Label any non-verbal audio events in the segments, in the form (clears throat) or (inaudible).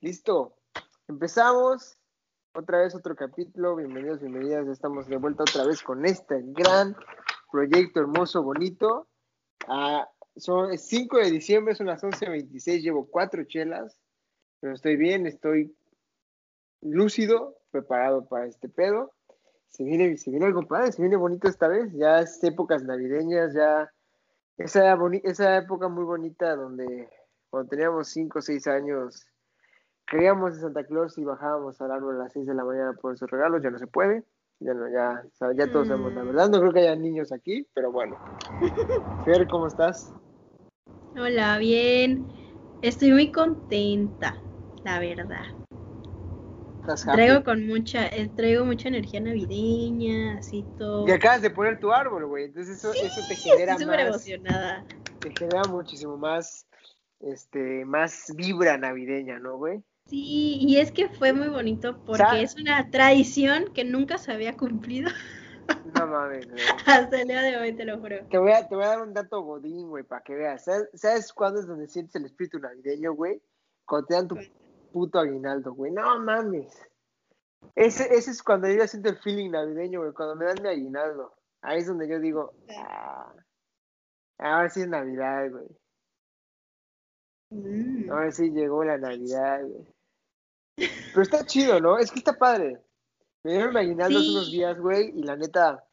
Listo. Empezamos. Otra vez otro capítulo. Bienvenidos, bienvenidas. Estamos de vuelta otra vez con este gran proyecto hermoso, bonito. Ah, son 5 de diciembre, son las 11.26. Llevo cuatro chelas. Pero estoy bien, estoy lúcido, preparado para este pedo. Se viene, se viene algo padre, se viene bonito esta vez. Ya es épocas navideñas, ya esa, esa época muy bonita donde cuando teníamos 5 o 6 años creíamos en Santa Claus y bajábamos al árbol a las 6 de la mañana por esos regalos, ya no se puede. Ya, no, ya, ya todos sabemos la Mm. verdad. No creo que haya niños aquí, pero bueno. (laughs) Fer, ¿cómo estás? Hola, bien. Estoy muy contenta, la verdad. ¿Estás? Traigo con mucha, eh, traigo mucha energía navideña, así todo. Y acabas de poner tu árbol, güey. Entonces eso, Sí, eso te genera Estoy súper más, emocionada. te genera muchísimo más, este, más vibra navideña, ¿no, güey? Sí, y es que fue muy bonito porque es una tradición que nunca se había cumplido No mames, güey. (laughs) hasta el día de hoy, te lo juro. Te voy, a, te voy a dar un dato godín, güey, para que veas. ¿Sabes, ¿Sabes cuándo es donde sientes el espíritu navideño, güey? Cuando te dan tu puto aguinaldo, güey. No mames. Ese, ese es cuando yo ya siento el feeling navideño, güey. Cuando me dan mi aguinaldo. Ahí es donde yo digo, ah, ahora sí es Navidad, güey. Mm. Ahora sí llegó la Navidad, güey. Pero está chido, ¿no? Es que está padre. Me dieron mi aguinaldo hace Sí. unos días, güey, y la neta,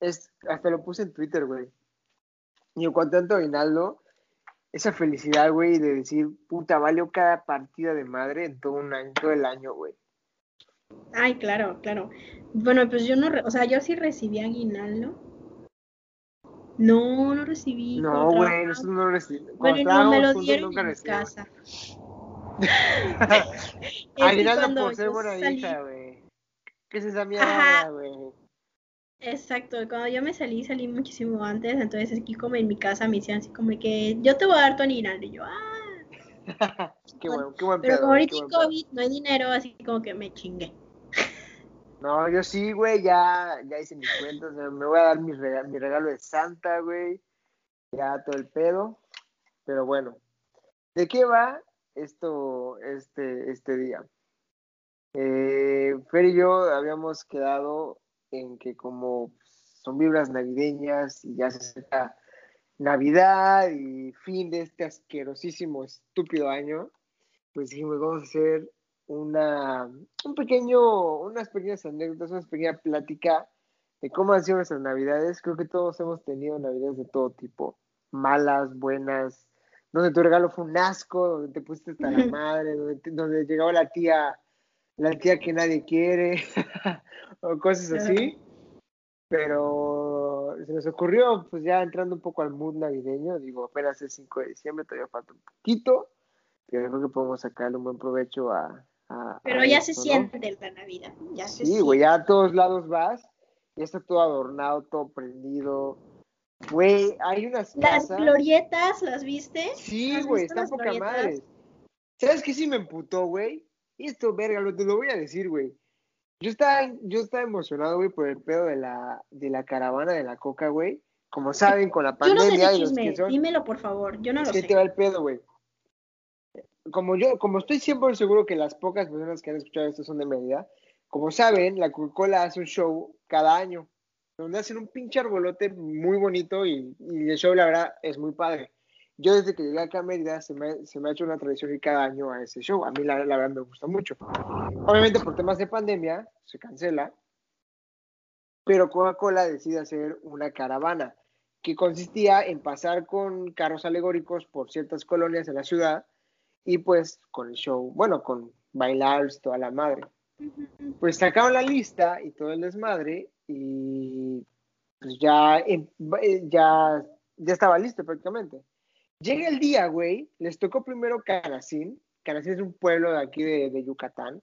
es, hasta lo puse en Twitter, güey. Y en cuanto a tanto aguinaldo, esa felicidad, güey, de decir, puta, valió cada partida de madre en todo un año, todo el año, güey. Ay, claro, claro. Bueno, pues yo no, o sea, yo sí recibí aguinaldo. No, no recibí. No, güey, nosotros no recibimos. Bueno, no, me lo dieron en mi casa. (laughs) Aguinaldo por ser buena salí- hija, güey. ¿Qué es esa mierda, güey? Exacto, cuando yo me salí, salí muchísimo antes, entonces aquí como en mi casa me decían así como que yo te voy a dar tu aguinaldo, y yo, ah, (laughs) qué bueno, qué buen pero pedo, como güey, ahorita pedo. COVID, no hay dinero, así como que me chingué. No, yo sí, güey, ya, ya hice mis cuentas, me me voy a dar mi regalo, mi regalo de Santa, güey, ya todo el pedo, pero bueno, ¿de qué va esto, este, este día? Eh, Fer y yo habíamos quedado en que como son vibras navideñas y ya se acerca Navidad y fin de este asquerosísimo, estúpido año, pues dijimos, vamos a hacer una, un pequeño, unas pequeñas anécdotas, una pequeña plática de cómo han sido nuestras navidades. Creo que todos hemos tenido navidades de todo tipo, malas, buenas, donde tu regalo fue un asco, donde te pusiste hasta la (laughs) madre, donde, te- donde llegaba la tía, la tía que nadie quiere, (laughs) o cosas así. Pero se nos ocurrió, pues ya entrando un poco al mood navideño, digo, apenas es 5 de diciembre, todavía falta un poquito, pero creo que podemos sacarle un buen provecho a... a- Pero a ya se siente la Navidad, ya se Sí, güey, ya a todos lados vas, ya está todo adornado, todo prendido. Güey, hay unas Las casas... glorietas, ¿las viste? Sí, ¿Has güey, están poca glorietas? madre. ¿Sabes qué sí me emputó, güey? Esto, verga, lo, te lo voy a decir, güey. Yo estaba, yo estaba emocionado, güey, por el pedo de la, de la caravana de la coca, güey. Como saben, con la Yo no sé pandemia y los que son... dímelo por favor, yo no Es lo que sé. te va el pedo, güey. Como yo, como estoy siempre seguro que las pocas personas que han escuchado esto son de Mérida, como saben, la Coca-Cola hace un show cada año, donde hacen un pinche arbolote muy bonito y, y el show, la verdad, es muy padre. Yo desde que llegué acá a Mérida se me, se me ha hecho una tradición ir cada año a ese show. A mí la, la verdad me gusta mucho. Obviamente por temas de pandemia se cancela, pero Coca-Cola decide hacer una caravana que consistía en pasar con carros alegóricos por ciertas colonias de la ciudad y pues con el show, bueno, con bailar toda la madre. Pues sacaron la lista y todo el desmadre y pues ya, em- eh, ya, ya estaba listo prácticamente. Llega el día, güey, les tocó primero Canacín. Canacín es un pueblo de aquí de, de Yucatán.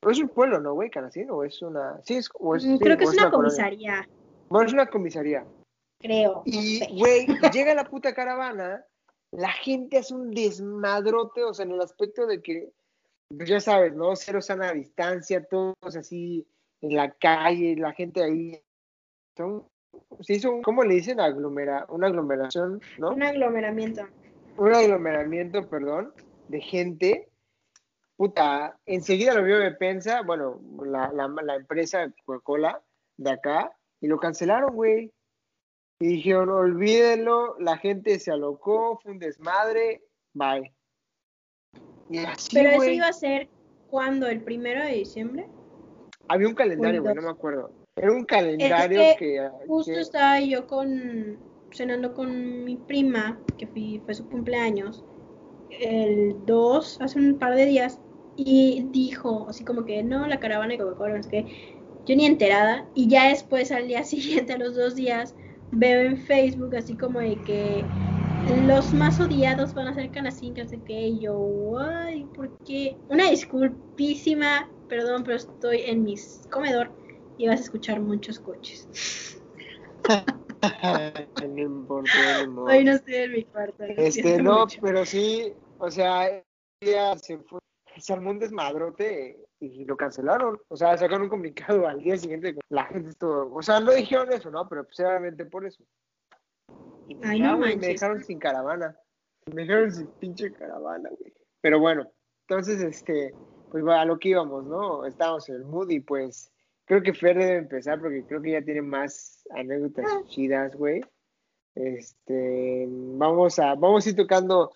Pero es un pueblo, ¿no, güey? Canacín, o es una... Sí, es, o es, Mm, sí, Creo que o es una comisaría, Bueno, es una comisaría. creo. no Y, sé. güey, (laughs) llega la puta caravana, la gente hace un desmadrote, o sea, en el aspecto de que, pues ya sabes, ¿no? Cero sana distancia, todos así en la calle, la gente ahí. Son, se hizo, un- ¿cómo le dicen? Aglomera, una aglomeración, ¿no? Un aglomeramiento. Un aglomeramiento, perdón, de gente. puta, enseguida lo vio de Pensa, bueno, la, la, la empresa Coca-Cola de acá, y lo cancelaron, güey. Y dijeron, olvídenlo, la gente se alocó, fue un desmadre, bye. Y así, Pero eso iba a ser cuando, el primero de diciembre. Había un calendario, güey, no me acuerdo. Era un calendario que, Justo estaba yo con cenando con mi prima, que fue su cumpleaños, el 2, hace un par de días, y dijo así como que no, la caravana de Coca-Cola, no sé qué. Yo ni enterada, y ya después al día (laughs) siguiente, a los dos días, veo en Facebook así como de que los más odiados van a ser Canacín, que y yo, ay, ¿por qué? Una disculpísima, perdón, pero estoy en mi comedor y vas a escuchar muchos coches. (laughs) no importa, no. Hoy no estoy en mi cuarto. Este, no, pero sí, o sea, ya se fue, se armó un desmadrote y lo cancelaron. O sea, sacaron un comunicado al día siguiente. La gente estuvo, o sea, no dijeron eso, ¿no? Pero pues obviamente por eso. Y Ay, no me dejaron sin caravana. Me dejaron sin pinche caravana, güey. Pero bueno, entonces, este, pues a lo que íbamos, ¿no? Estábamos en el mood y pues creo que Fer debe empezar porque creo que ya tiene más anécdotas ah. chidas, güey. Este, vamos a, vamos a ir tocando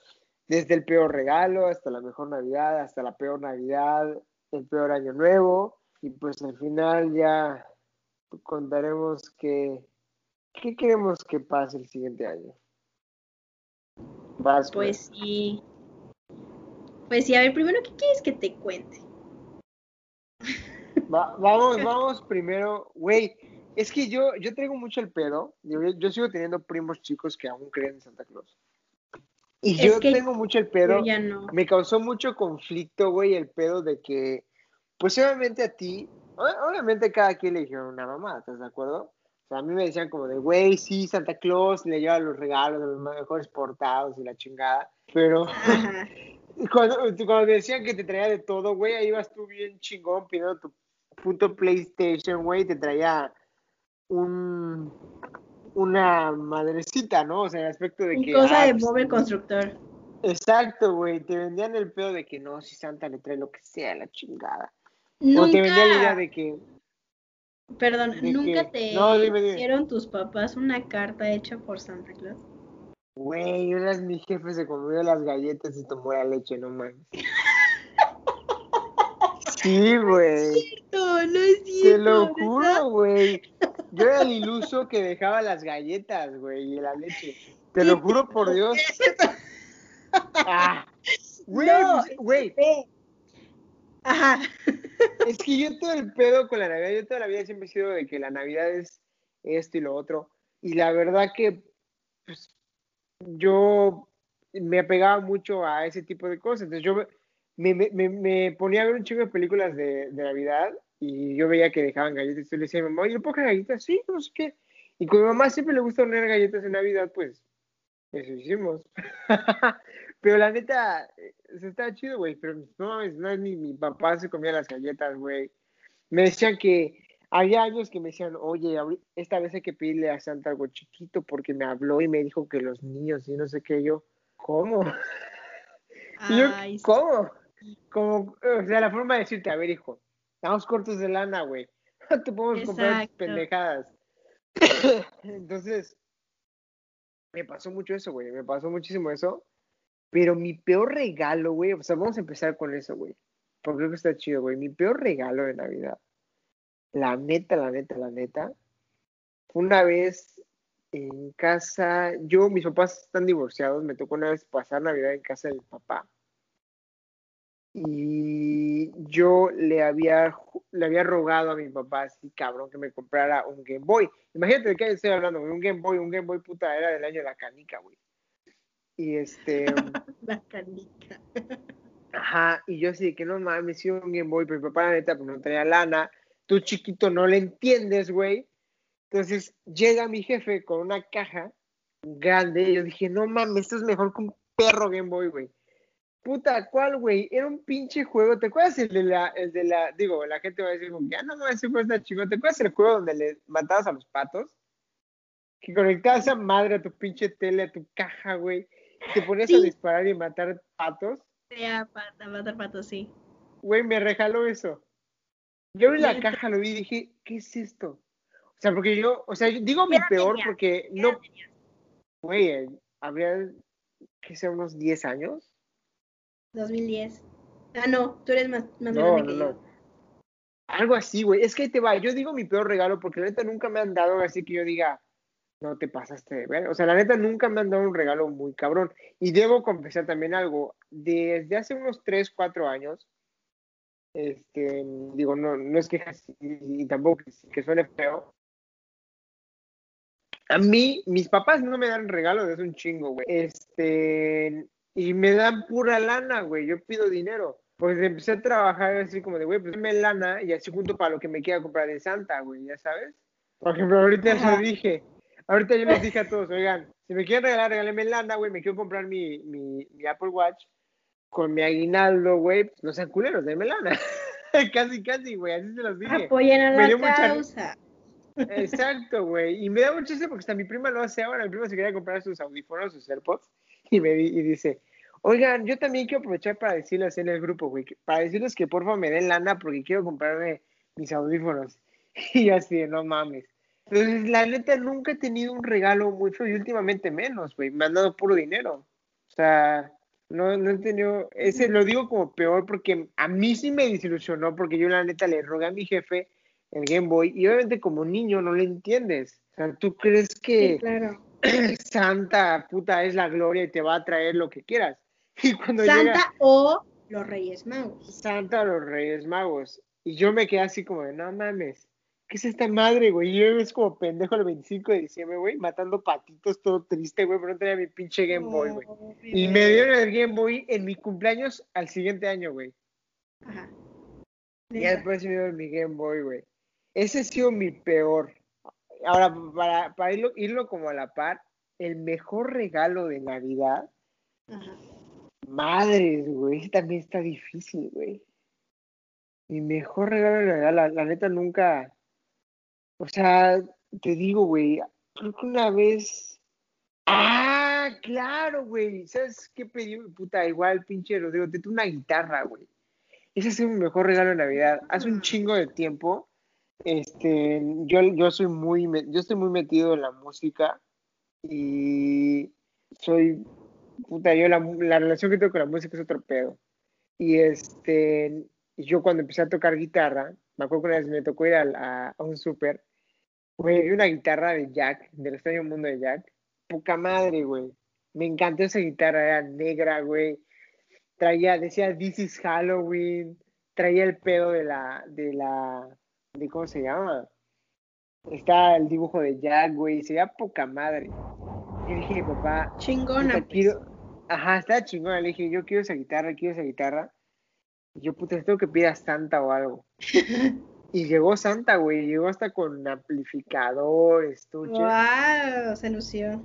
desde el peor regalo hasta la mejor Navidad, hasta la peor Navidad, el peor año nuevo, y pues al final ya contaremos que, qué queremos que pase el siguiente año. pues sí. Pues sí, a ver, primero, ¿qué quieres que te cuente? vamos, (laughs) vamos primero, güey. Es que yo, yo traigo mucho el pedo. Yo, yo, sigo teniendo primos chicos que aún creen en Santa Claus. Y yo tengo mucho el pedo. Me causó mucho conflicto, güey, el pedo de que, pues obviamente a ti, obviamente cada quien le dijeron una mamá, ¿estás de acuerdo? O sea, a mí me decían como de, güey, sí, Santa Claus le lleva los regalos de los mejores portados y la chingada. Pero (laughs) cuando, cuando me decían que te traía de todo, güey, ahí vas tú bien chingón pidiendo tu puto PlayStation, güey, te traía un una madrecita, ¿no? O sea, en el aspecto de que. Cosa de el constructor. Exacto, güey. Te vendían el pedo de que no, si Santa le trae lo que sea, la chingada. Nunca... O te vendían la idea de que. Perdón, ¿nunca te hicieron tus papás una carta hecha por Santa Claus? Güey, una vez mi jefe se comió las galletas y tomó la leche, no mames. Sí, güey. (laughs) No es cierto, no es cierto. Te lo juro, güey. Yo era el iluso que dejaba las galletas, güey, y la leche. Te lo juro por (laughs) Dios. Ah, güey, güey. Ajá. Es que yo todo el pedo con la Navidad, yo toda la vida siempre he sido de que la Navidad es esto y lo otro. Y la verdad que, pues, yo me apegaba mucho a ese tipo de cosas. Entonces yo me, me, me ponía a ver un chingo de películas de, de Navidad y yo veía que dejaban galletas y yo le decía a mi mamá, ¿y le puedo galletas? Sí, no sé qué. Y como mi mamá siempre le gusta poner galletas en Navidad, pues eso hicimos. (laughs) pero la neta, se está chido, güey. Pero no no es mi, mi papá se comía las galletas, güey. Me decían que había años que me decían, oye, esta vez hay que pedirle a Santa algo chiquito porque me habló y me dijo que los niños y no sé qué. Yo, ¿cómo? (laughs) yo, ¿cómo? Como, o sea, la forma de decirte, a ver, hijo, estamos cortos de lana, güey. No (laughs) te podemos comprar pendejadas. (coughs) Entonces, me pasó mucho eso, güey. Me pasó muchísimo eso. Pero mi peor regalo, güey. O sea, vamos a empezar con eso, güey. Porque creo que está chido, güey. Mi peor regalo de Navidad. La neta, la neta, la neta. Una vez en casa. Yo, mis papás están divorciados. Me tocó una vez pasar Navidad en casa de mi papá y yo le había, le había rogado a mi papá, así cabrón, que me comprara un Game Boy. Imagínate de qué estoy hablando, un Game Boy, un Game Boy puta, era del año de la canica, güey. Y este... (laughs) la canica. Ajá, y yo así, que no mames, si un Game Boy, pero mi papá la neta, pues no tenía lana, tú chiquito no le entiendes, güey. Entonces llega mi jefe con una caja grande y yo dije, no mames, esto es mejor que un perro Game Boy, güey. Puta, ¿cuál, güey? Era un pinche juego. ¿Te acuerdas el de la, el de la, digo, la gente va a decir, ya no me ese juego está chico. ¿Te acuerdas el juego donde le matabas a los patos? Que conectabas esa madre a tu pinche tele, a tu caja, güey. Te ponías a disparar y matar patos. Sí, a, matar patos, sí. güey, me regaló eso. Yo vi la caja, lo vi y dije, ¿qué es esto? O sea, porque yo, o sea, digo mi peor porque no, güey, eh, habría, que sea, unos 10 años. 2010. Ah, no, tú eres más, más no, grande que no, yo. Algo así, güey. Es que te va, yo digo mi peor regalo porque la neta nunca me han dado así que yo diga, no te pasaste de ver. O sea, la neta nunca me han dado un regalo muy cabrón. Y debo confesar también algo. Desde hace unos 3, 4 años, este, digo, no, no es que y tampoco que suene feo, a mí, mis papás no me dan regalo desde un chingo, güey. Este, y me dan pura lana, güey. Yo pido dinero. Pues empecé a trabajar así como de, güey, pues dame lana y así junto para lo que me quiera comprar de Santa, güey, ya sabes. Por ejemplo, ahorita eso dije. Ahorita yo les dije a todos, oigan, si me quieren regalar, regálenme lana, güey, me quiero comprar mi, mi, mi Apple Watch con mi aguinaldo, güey, pues no sean culeros, denme lana. (laughs) casi, casi, güey, así se los dije. Apoyen a la causa. Exacto, güey. Y me da mucho porque hasta mi prima lo hace ahora. Mi prima se quería comprar sus audífonos, sus AirPods, y me y dice, oigan, yo también quiero aprovechar para decirles en el grupo, güey, para decirles que por favor me den lana porque quiero comprarme mis audífonos. (laughs) Y yo así no mames. Entonces, la neta, nunca he tenido un regalo mucho y últimamente menos, güey. Me han dado puro dinero. O sea, no, no he tenido, ese lo digo como peor porque a mí sí me desilusionó porque yo la neta le rogué a mi jefe el Game Boy y obviamente como niño no lo entiendes. O sea, tú crees que (clears throat) Santa puta es la gloria y te va a traer lo que quieras. (laughs) Y cuando Santa o los Reyes Magos. Santa o los Reyes Magos. Y yo me quedé así como de, no mames, ¿qué es esta madre, güey? Y yo es como pendejo el 25 de diciembre, güey, matando patitos, todo triste, güey, pero no tenía mi pinche Game Boy, güey. y me dieron el Game Boy en mi cumpleaños al siguiente año, güey. Ajá. Y después me dieron mi Game Boy, güey. Ese ha sido mi peor. Ahora, para, para irlo, irlo como a la par, el mejor regalo de Navidad. Ajá. Madres, güey, ese también está difícil, güey. Mi mejor regalo de Navidad, la, neta nunca. O sea, te digo, güey, creo que una vez. ¡Ah! Claro, güey. ¿Sabes qué pedí? Puta, igual, pinche Rodrigo, te una guitarra, güey. Ese ha sido mi mejor regalo de Navidad. Hace un chingo de tiempo este, yo, yo soy muy, yo estoy muy metido en la música y soy, puta, yo la, la relación que tengo con la música es otro pedo. Y este, yo cuando empecé a tocar guitarra, me acuerdo que una vez me tocó ir a, a, un súper, güey, una guitarra de Jack, del extraño mundo de Jack, poca madre, güey. Me encantó esa guitarra, era negra, güey. Traía, decía This is Halloween, traía el pedo de la, de la, de cómo se llama. Está el dibujo de Jack, güey, sería poca madre. Y dije, papá, chingona. Pues. Quiero... Ajá, está chingona. Le dije, yo quiero esa guitarra, quiero esa guitarra. Y yo, puta, tengo que pedir a Santa o algo. (laughs) y llegó Santa, güey, llegó hasta con amplificador, estuche. ¡Wow! Se lució.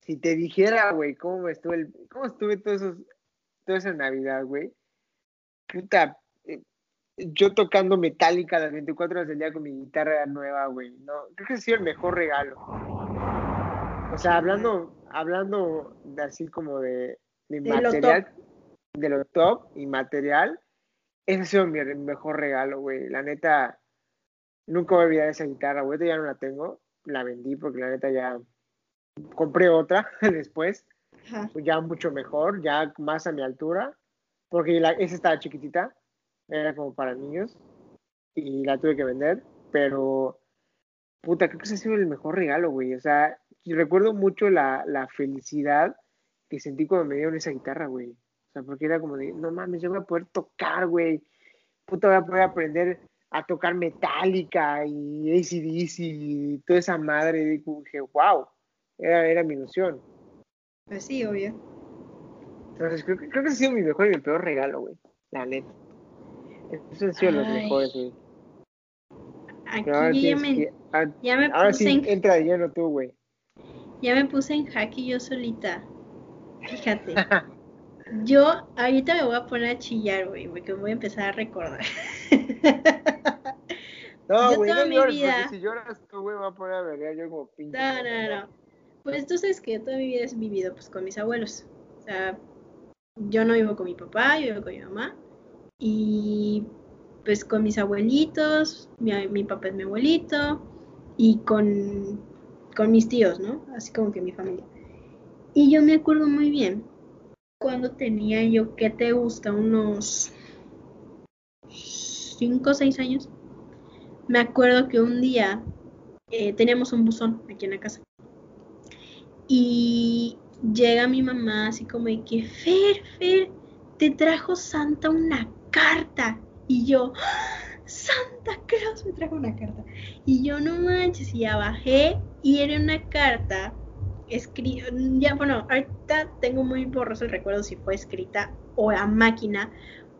Si te dijera, güey, cómo estuve, el... cómo estuve todos esos, toda esa Navidad, güey. Puta, yo tocando metálica las 24 horas del día con mi guitarra nueva, güey. No, creo que ha sido el mejor regalo. O sea, hablando, hablando de así como de, de, material, de lo top y material, ese ha sido mi mejor regalo, güey. La neta, nunca voy a olvidar esa guitarra, güey. Ya no la tengo, la vendí porque la neta ya compré otra (laughs) después, ya mucho mejor, ya más a mi altura, porque la, esa estaba chiquitita era como para niños y la tuve que vender, pero puta, creo que ese ha sido el mejor regalo, güey. O sea, recuerdo mucho la, la felicidad que sentí cuando me dieron esa guitarra, güey. Sea, porque era como de, no mames, yo voy a poder tocar, güey. Puta, voy a poder aprender a tocar metálica y ACDC y toda esa madre. Y dije, wow, era, era mi ilusión. Pues sí, obvio. Entonces, creo, creo que ha sido mi mejor y mi peor regalo, güey. La neta. Esos han sido los mejores, güey. Aquí ya me, ah, ya me ahora puse sí, en... entra de lleno tú, güey. Ya me puse en jaque yo solita. Fíjate. (laughs) yo ahorita me voy a poner a chillar, güey, porque voy a empezar a recordar. no, güey, no llores, vida... porque si lloras tú, güey, voy a poner a ver yo como pinche. No, no, no. Pues tú sabes que toda mi vida he vivido pues con mis abuelos. O sea, yo no vivo con mi papá, yo vivo con mi mamá y pues con mis abuelitos, mi, mi papá es mi abuelito y con, con mis tíos, ¿no? Así como que mi familia. Y yo me acuerdo muy bien cuando tenía yo, ¿qué te gusta? Unos 5 o 6 años. Me acuerdo que un día eh, teníamos un buzón aquí en la casa. Y llega mi mamá así como de que, Fer, Fer, te trajo Santa una carta. Y yo, ¡Ah! Santa Claus me trajo una carta. Y yo no manches, y ya bajé y era una carta escrita, ya bueno, ahorita tengo muy borroso el recuerdo si fue escrita o a máquina,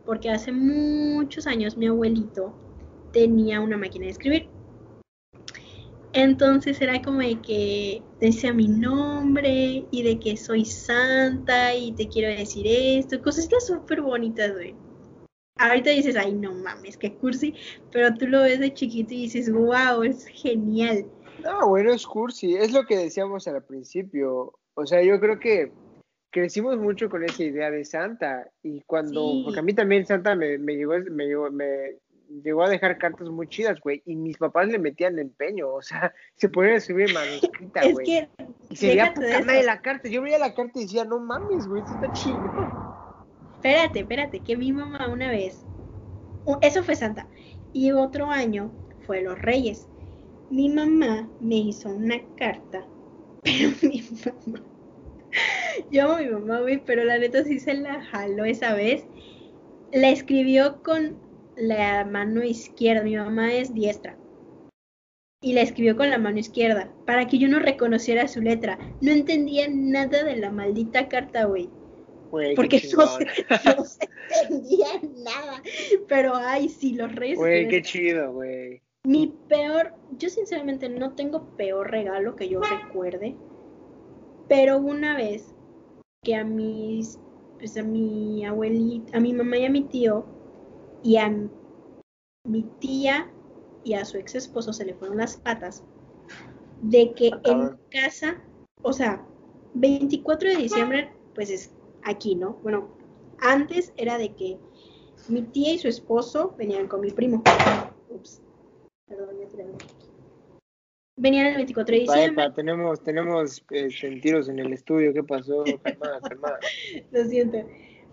porque hace muchos años mi abuelito tenía una máquina de escribir. Entonces era como de que decía mi nombre y de que soy santa y te quiero decir esto, cosas súper bonitas, güey. Ahorita dices, ay, no mames, qué cursi, pero tú lo ves de chiquito y dices, wow, es genial. No, bueno, es cursi, es lo que decíamos al principio. O sea, yo creo que crecimos mucho con esa idea de Santa y cuando, porque a mí también Santa me, me, llegó, me, llegó, me llegó a dejar cartas muy chidas, güey, y mis papás le metían empeño, o sea, (laughs) se ponían a escribir manuscrita, güey. Es que, y se veía poca de la carta, yo veía la carta y decía, no mames, güey, esto está chido. Espérate, espérate, que mi mamá una vez, eso fue Santa, y otro año fue los Reyes. Mi mamá me hizo una carta, (laughs) pero mi mamá yo amo a mi mamá, güey, pero la neta sí se la jaló esa vez. La escribió con la mano izquierda. Mi mamá es diestra. Y la escribió con la mano izquierda, para que yo no reconociera su letra. No entendía nada de la maldita carta, güey. Porque no se, no se, entendía nada. Pero ay, sí, los reyes. Güey, qué chido, güey. Mi peor, yo sinceramente no tengo peor regalo que yo recuerde. Pero una vez que a mis, pues a mi abuelita, a mi mamá y a mi tío, y a mi tía y a su ex esposo se le fueron las patas, de que en casa, o sea, 24 de diciembre, pues es aquí, ¿no? Bueno, antes era de que mi tía y su esposo venían con mi primo. Ups, perdón, ya Venían el 24 de diciembre. tenemos, tenemos eh, sentidos en el estudio. ¿Qué pasó? (laughs) Calmada, calmada. Lo siento.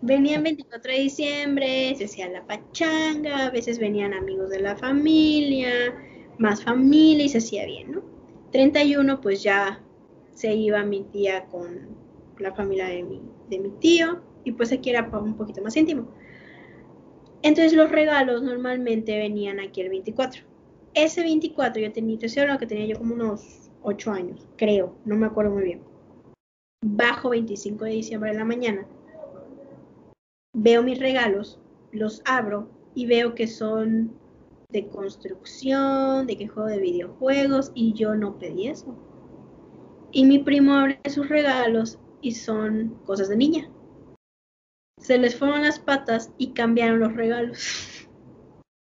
Venían 24 de diciembre, se hacía la pachanga, a veces venían amigos de la familia, más familia y se hacía bien, ¿no? 31 pues ya se iba mi tía con la familia de mi, de mi tío y pues aquí era un poquito más íntimo. Entonces los regalos normalmente venían aquí el 24 ese 24 yo tenía, te lo que tenía yo como unos 8 años, creo, no me acuerdo muy bien. Bajo 25 de diciembre de la mañana, veo mis regalos, los abro y veo que son de construcción, de que juego de videojuegos y yo no pedí eso. Y mi primo abre sus regalos y son cosas de niña. Se les fueron las patas y cambiaron los regalos. (laughs)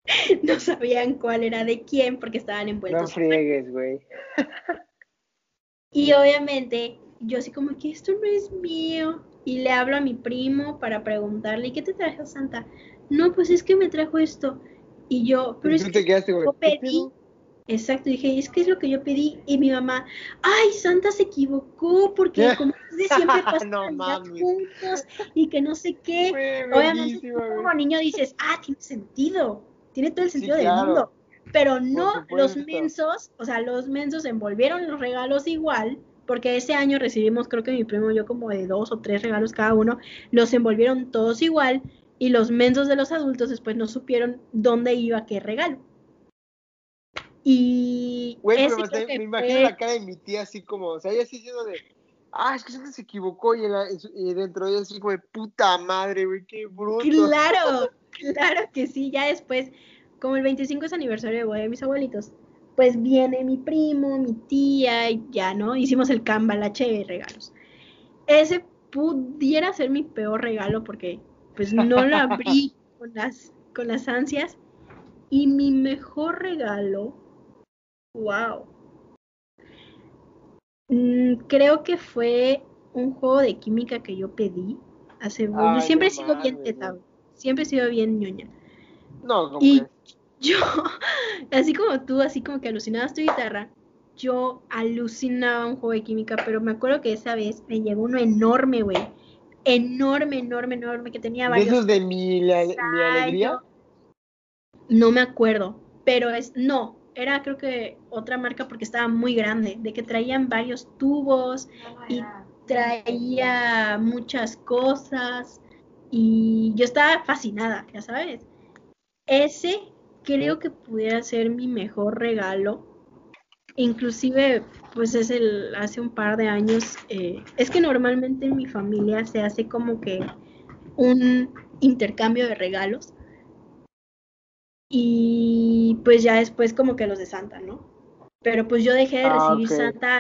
(laughs) no sabían cuál era de quién porque estaban envueltos. No friegues, güey. y obviamente yo así como que esto no es mío. Y le hablo a mi primo para preguntarle, ¿qué te trajo Santa? No, pues es que me trajo esto. Y yo, pero es que yo pedí. Exacto, dije, es que es lo que yo pedí. Y mi mamá, ay, Santa se equivocó porque (laughs) como de siempre (laughs) pasan no, juntos y que no sé qué. Obviamente, como niño dices, ah, tiene sentido tiene todo el sentido del mundo. Pero no los mensos, o sea, los mensos envolvieron los regalos igual, porque ese año recibimos, creo que mi primo y yo, como de dos o tres regalos cada uno, los envolvieron todos igual, y los mensos de los adultos después no supieron dónde iba qué regalo. Y. Güey, pero me, imagino la cara de mi tía así como, o sea, ella así diciendo de. Ah, es que se equivocó y, y dentro de ella así como de puta madre, güey, qué bruto. Claro, Claro que sí, ya después, como el 25 es aniversario de boda de mis abuelitos, pues viene mi primo, mi tía, y ya, ¿no? Hicimos el cambalache de regalos. Ese pudiera ser mi peor regalo porque pues no lo abrí (laughs) con las, con las ansias. Y mi mejor regalo, wow. Mm, creo que fue un juego de química que yo pedí hace... Ay, siempre sigo bien teta, siempre he sido bien ñoña. No, como Y (laughs) yo, así como tú, así como que alucinabas tu guitarra, yo alucinaba un juego de química, pero me acuerdo que esa vez me llegó uno enorme, güey. Enorme, enorme, enorme, que tenía de varios esos de mi, la- mi alegría. No me acuerdo, pero es, no, era creo que otra marca porque estaba muy grande, de que traían varios tubos y traía muchas cosas y yo estaba fascinada, ya sabes. Ese creo que pudiera ser mi mejor regalo. Inclusive, pues es el, hace un par de años, eh, es que normalmente en mi familia se hace como que un intercambio de regalos. Y pues ya después como que los de Santa, ¿no? Pero pues yo dejé de ah, recibir ah, okay. Santa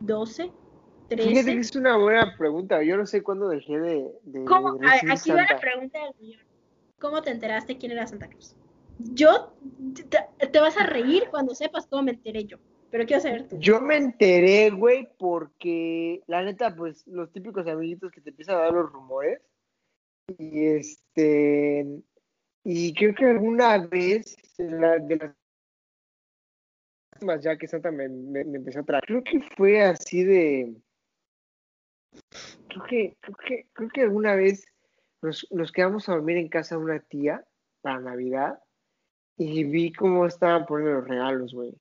12, 13. Fíjate que es una buena pregunta. Yo no sé cuándo dejé de. ¿Cómo? Aquí Santa. va la pregunta del millón. ¿Cómo te enteraste quién era Santa Cruz? Yo. Te, vas a reír cuando sepas cómo me enteré yo. Pero quiero saber tú. Yo me enteré, güey, porque la neta, pues los típicos amiguitos que te empiezan a dar los rumores. Y este. Y creo que alguna vez de las más ya que Santa me, me, me, empezó a traer. Creo que fue así de Creo que, creo que, creo que alguna vez nos, nos quedamos a dormir en casa de una tía para Navidad y vi cómo estaban poniendo los regalos, güey.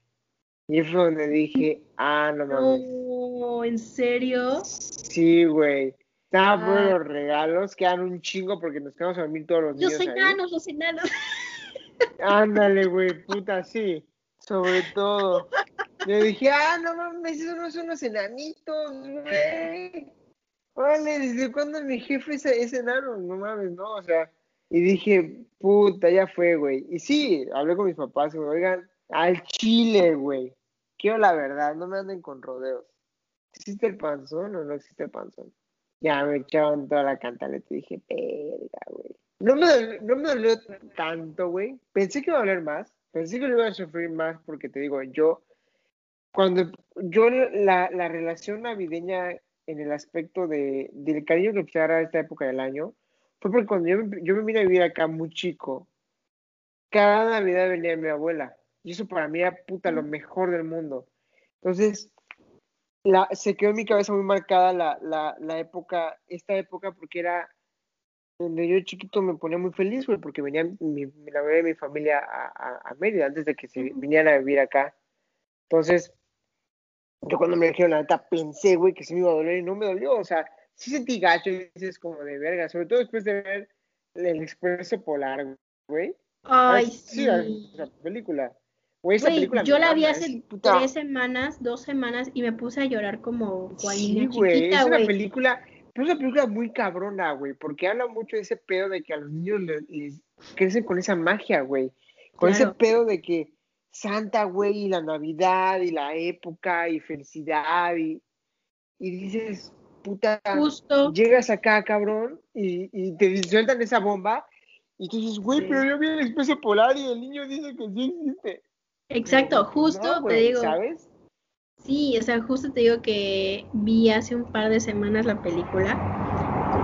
Y fue donde dije, ah, no mames. No, ¿en serio? Sí, güey. Estaban Ah. poniendo los regalos, quedan un chingo porque nos quedamos a dormir todos los Los niños ahí. enanos, los enanos. (laughs) Ándale, güey, puta, sí. Sobre todo. Le dije, ah, no mames, esos no son unos enanitos, güey. Órale, ¿desde cuándo mi jefe es, es? No mames, no, o sea. Y dije, puta, ya fue, güey. Y sí, hablé con mis papás y me oigan, al chile, güey. Quiero la verdad, no me anden con rodeos. ¿Existe el panzón o no existe el panzón? Ya me echaban toda la cantaleta y dije, verga, güey. No me, no me dolió tanto, güey. Pensé que iba a doler más. Pensé que lo iba a sufrir más porque te digo, yo, cuando yo la, la relación navideña en el aspecto de, del cariño que empecé a agarrar esta época del año, fue porque cuando yo, me- yo me vine a vivir acá muy chico, cada Navidad venía mi abuela. Y eso para mí era puta lo mejor del mundo. Entonces, la, se quedó en mi cabeza muy marcada la, la, la época, esta época, porque era donde yo chiquito me ponía muy feliz, güey, porque venía mi, la mayoría de mi familia a, a, a Mérida antes de que se vinieran a vivir acá. Entonces, yo cuando me dijeron la neta pensé, güey, que se me iba a doler y no me dolió. O sea, sí sentí gacho y dices como de verga, sobre todo después de ver el Expreso Polar, güey. Ay, Ah, sí, sí. la película. Güey, esa Güey, película yo la vi mama, hace puta- tres semanas, dos semanas, y me puse a llorar como Sí, güey, es una güey. película, es una película muy cabrona, güey, porque habla mucho de ese pedo de que a los niños le- les crecen con esa magia, güey, con ese pedo de que Santa, güey, y la Navidad, y la época, y felicidad, y, y dices, puta, Justo. llegas acá, cabrón, y, y te sueltan esa bomba, y tú dices, güey, Sí. pero yo vi el Expreso Polar y el niño dice que sí existe. Exacto, justo no, te digo. ¿sabes? Sí, o sea, justo te digo que vi hace un par de semanas la película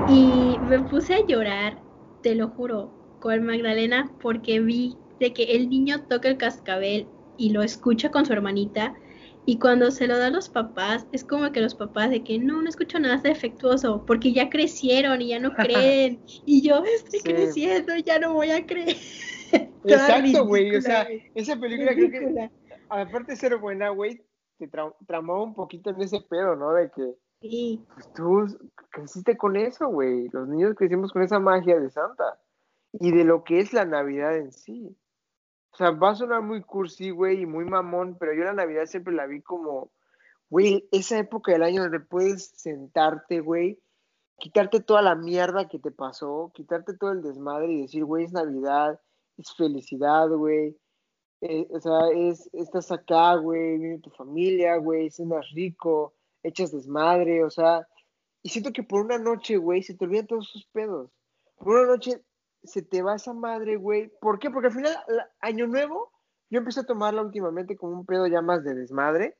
y me puse a llorar, te lo juro, con Magdalena porque vi de que el niño toca el cascabel y lo escucha con su hermanita y cuando se lo da a los papás es como que los papás de que no, no escucho nada defectuoso porque ya crecieron y ya no (laughs) creen y yo estoy Sí. creciendo y ya no voy a creer. (laughs) Exacto, güey, o sea, esa película creo que aparte de ser buena, güey, te tra- tramaba un poquito en ese pedo, ¿no? De que Sí. pues, tú creciste con eso, güey. Los niños crecimos con esa magia de Santa y de lo que es la Navidad en sí. O sea, va a sonar muy cursi, güey, y muy mamón, pero yo la Navidad siempre la vi como, güey, esa época del año donde puedes sentarte, güey, quitarte toda la mierda que te pasó, quitarte todo el desmadre y decir, güey, es Navidad, es felicidad, güey. Eh, o sea, es, estás acá, güey, viene tu familia, güey, cenas rico, echas desmadre, o sea, y siento que por una noche, güey, se te olvidan todos sus pedos. Por una noche se te va esa madre, güey. ¿Por qué? Porque al final, Año Nuevo, yo empecé a tomarla últimamente como un pedo ya más de desmadre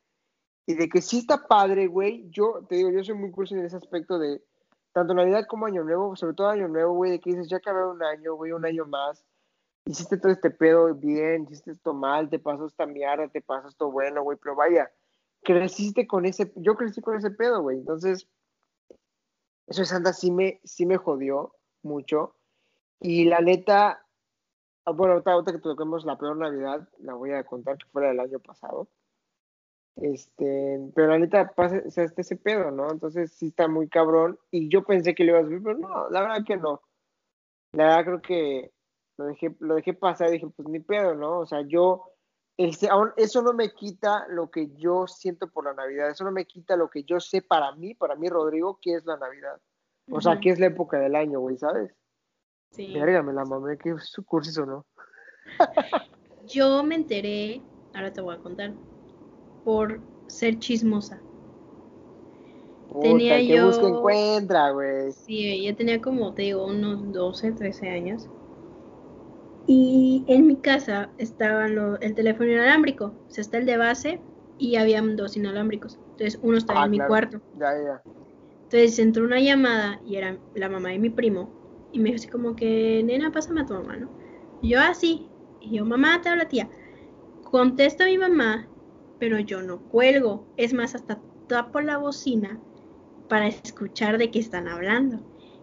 y de que sí está padre, güey. Yo te digo, yo soy muy curioso en ese aspecto de tanto Navidad como Año Nuevo, sobre todo Año Nuevo, güey, de que dices, ya acabé un año, güey, un año más, hiciste todo este pedo bien, hiciste esto mal, te pasó esta mierda, te pasó esto bueno, güey, pero vaya, creciste con ese, yo crecí con ese pedo, güey, entonces, eso de Santa sí me, sí me jodió mucho, y la neta, ah, bueno, ahorita que toquemos la peor Navidad, la voy a contar que fuera del año pasado, este, pero la neta pasa, o sea, este ese pedo, ¿no? Entonces sí está muy cabrón. Y yo pensé que lo iba a subir, pero no, la verdad que no. La verdad creo que lo dejé, lo dejé pasar y dije, pues ni pedo, ¿no? O sea, yo, este, eso no me quita lo que yo siento por la Navidad, eso no me quita lo que yo sé para mí, para mí, Rodrigo, que es la Navidad. O sea, que es la época del año, güey, ¿sabes? Sí. La mamá, que su curso o no. (laughs) yo me enteré, ahora te voy a contar, por ser chismosa. tenía que yo. Busca, encuentra, güey. Sí, yo tenía como, te digo, unos 12, 13 años. Y en mi casa estaba el teléfono inalámbrico. O sea, está el de base y habían dos inalámbricos. Entonces, uno estaba ah, en mi cuarto. Ya, ya. Entonces entró una llamada y era la mamá de mi primo. Y me dijo así como que, nena, pásame a tu mamá, ¿no? Y yo así. Ah, y yo, mamá, te habla tía. Contesta a mi mamá pero yo no cuelgo. Es más, hasta tapo la bocina para escuchar de qué están hablando.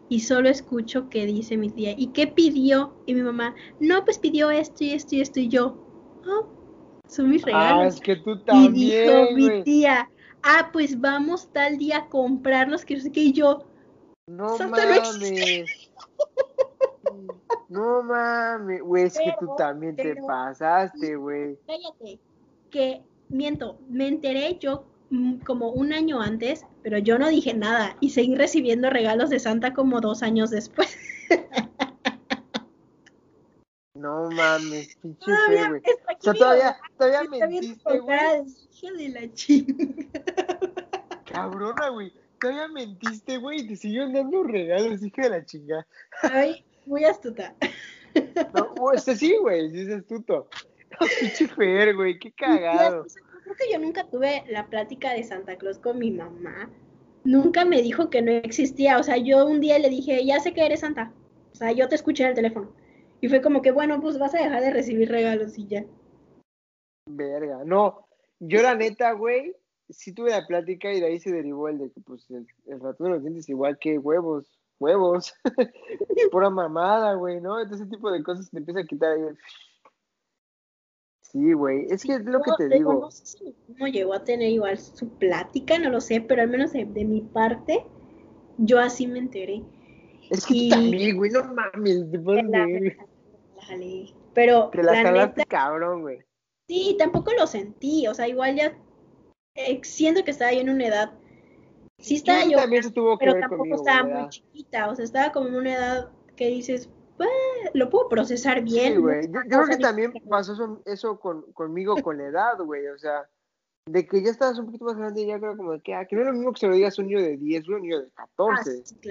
Y solo escucho que dice mi tía, ¿y qué pidió? Y mi mamá, no, pues pidió esto y esto y esto y yo. Oh, son mis regalos. Ah, es que tú también. Y dijo mi tía, ah, pues vamos tal día a comprarlos, que no sé qué, y yo. No mames. No, mames, güey, es que tú también te pasaste, güey. Cállate, que miento, me enteré yo mm, como un año antes, pero yo no dije nada y seguí recibiendo regalos de Santa como dos años después. No mames, pinche fe, güey. O sea, todavía, todavía mentiste, güey. De la chinga. Cabrona, güey. Todavía mentiste, güey, y te siguieron dando regalos, hija de la chinga. Ay, muy astuta. No, este sí, güey, sí es astuto. (laughs) Pinche Fer, güey, qué cagado. creo que yo nunca tuve la plática de Santa Claus con mi mamá. Nunca me dijo que no existía. O sea, yo un día le dije, ya sé que eres Santa. O sea, yo te escuché en el teléfono. Y fue como que, bueno, pues vas a dejar de recibir regalos y ya. Verga, no. Yo la neta, güey, sí tuve la plática y de ahí se derivó el de que, pues, el, ratón de los dientes igual que huevos, huevos. (laughs) Pura mamada, güey, ¿no? Entonces, ese tipo de cosas te empieza a quitar ahí (laughs) Sí, güey, es que es lo que te digo. No sé si llegó a tener igual su plática, no lo sé, pero al menos de, mi parte, yo así me enteré. Es que también, güey, no mames, te puedes Pero te la, la cabrón, güey. Sí, tampoco lo sentí, o sea, igual ya eh, siento que estaba yo en una edad. Sí estaba yo, también se tuvo que pero tampoco estaba muy chiquita, o sea, estaba como en una edad que dices, pues, lo puedo procesar bien. Sí, güey. Yo, creo que también pasó eso, con, conmigo con la edad, güey. O sea, de que ya estabas un poquito más grande, ya creo como que, ah, que no es lo mismo que se lo digas a un niño de 10, un niño de 14. Ah,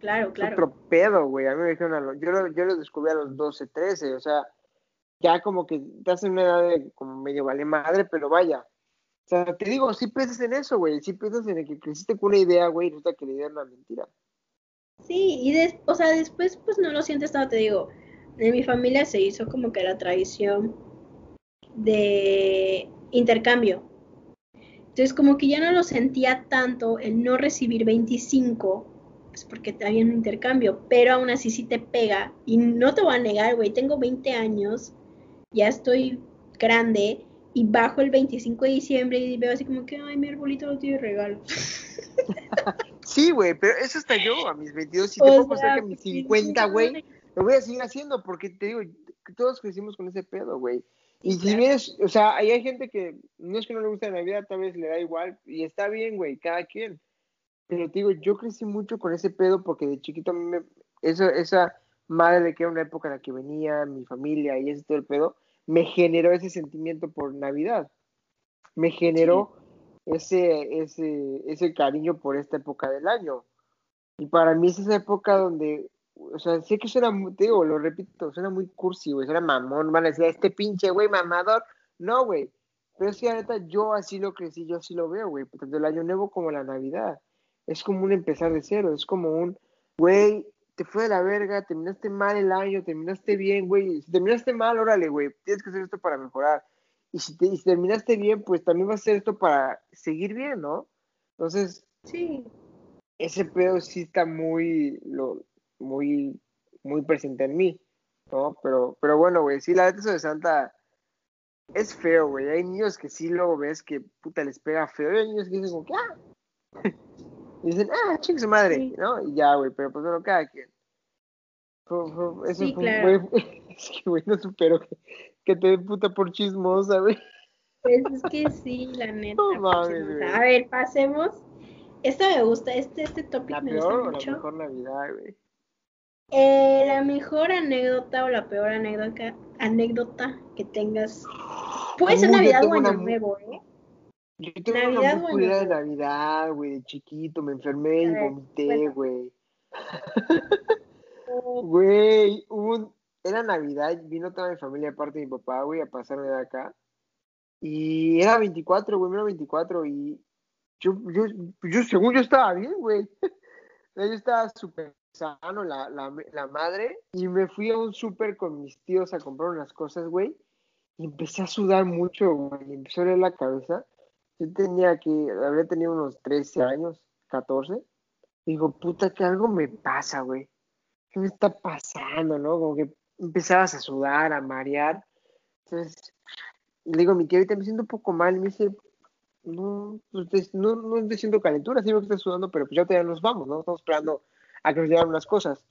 claro, claro. otro pedo, güey. A mí me dijeron, yo, lo, yo lo descubrí a los 12, 13, o sea, ya como que estás en una edad de como medio vale madre, pero vaya. O sea, te digo, sí piensas en eso, güey. Sí piensas en el que creciste con una idea, güey, y resulta que la idea es una mentira. Sí, y des, o sea, después pues no lo sientes tanto, te digo, en mi familia se hizo como que la tradición de intercambio. Entonces como que ya no lo sentía tanto el no recibir 25, pues porque había un intercambio, pero aún así sí te pega. Y no te voy a negar, güey, tengo 20 años, ya estoy grande y bajo el 25 de diciembre y veo así como que, ay, mi arbolito no tiene regalo. (laughs) Sí, güey, pero eso está yo a mis 22. Y te puedo que a mis 50, güey, lo voy a seguir haciendo porque te digo, todos crecimos con ese pedo, güey. Y si vienes, o sea, ahí hay gente que no es que no le guste la Navidad, tal vez le da igual y está bien, güey, cada quien. Pero te digo, yo crecí mucho con ese pedo porque de chiquito a mí me, eso, esa madre de que era una época en la que venía mi familia y ese todo el pedo, me generó ese sentimiento por Navidad. Me generó ese, ese, ese cariño por esta época del año. Y para mí es esa época donde, o sea, sé que suena, te digo, lo repito, muy cursi, güey, suena mamón, van a decir, este pinche güey mamador. No, güey. Pero sí, la neta, yo así lo crecí, yo así lo veo, güey, tanto el año nuevo como la Navidad. es como un empezar de cero, es como un, güey, te fue de la verga, terminaste mal el año, terminaste bien, güey, si terminaste mal, órale, güey, tienes que hacer esto para mejorar. Y si, te, y si terminaste bien, pues también vas a hacer esto para seguir bien, ¿no? Entonces, Sí, ese pedo sí está muy, lo, muy, muy presente en mí, ¿no? Pero, pero bueno, güey, sí, la neta eso de Santa es feo, güey. Hay niños que sí luego ves que puta les pega feo. Y hay niños que dicen como que, ah. Y dicen, ah, chingue su madre, Sí. ¿no? Y ya, güey, pero pues bueno, cada quien. Eso Sí, fue- claro. (laughs) es que, güey, no supero que, que te den puta por chismosa, güey. pues es que sí, la (laughs) neta. No mames, güey. a ver, pasemos. Esta me gusta, este, este topic La me peor gusta o la mucho. mejor Navidad, güey. Eh, la mejor anécdota o la peor anécdota, anécdota que tengas. Puede ser Navidad o Año Nuevo, ¿eh? Yo tengo Navidad una muy de. Navidad, güey, de chiquito, me enfermé y vomité, güey. (laughs) O- Güey, un- era Navidad, vino toda mi familia aparte de mi papá, güey, a pasarme de acá. Y era 24, güey, era 24 y yo, yo, yo según yo estaba bien, güey. (laughs) Yo estaba súper sano, la, la, la madre, y me fui a un súper con mis tíos a comprar unas cosas, güey, y empecé a sudar mucho, güey, y empezó a doler la cabeza. Yo tenía que, habría tenido unos 13 años, 14. Digo, puta, que algo me pasa, güey. ¿Qué me está pasando, no? Como que empezabas a sudar, a marear. Entonces, le digo a mi tía, ahorita me siento un poco mal. Y me dice, no, pues, no, no estoy siendo calentura, sí que estás sudando, pero pues ya todavía nos vamos, ¿no? Estamos esperando a que nos lleguen unas cosas.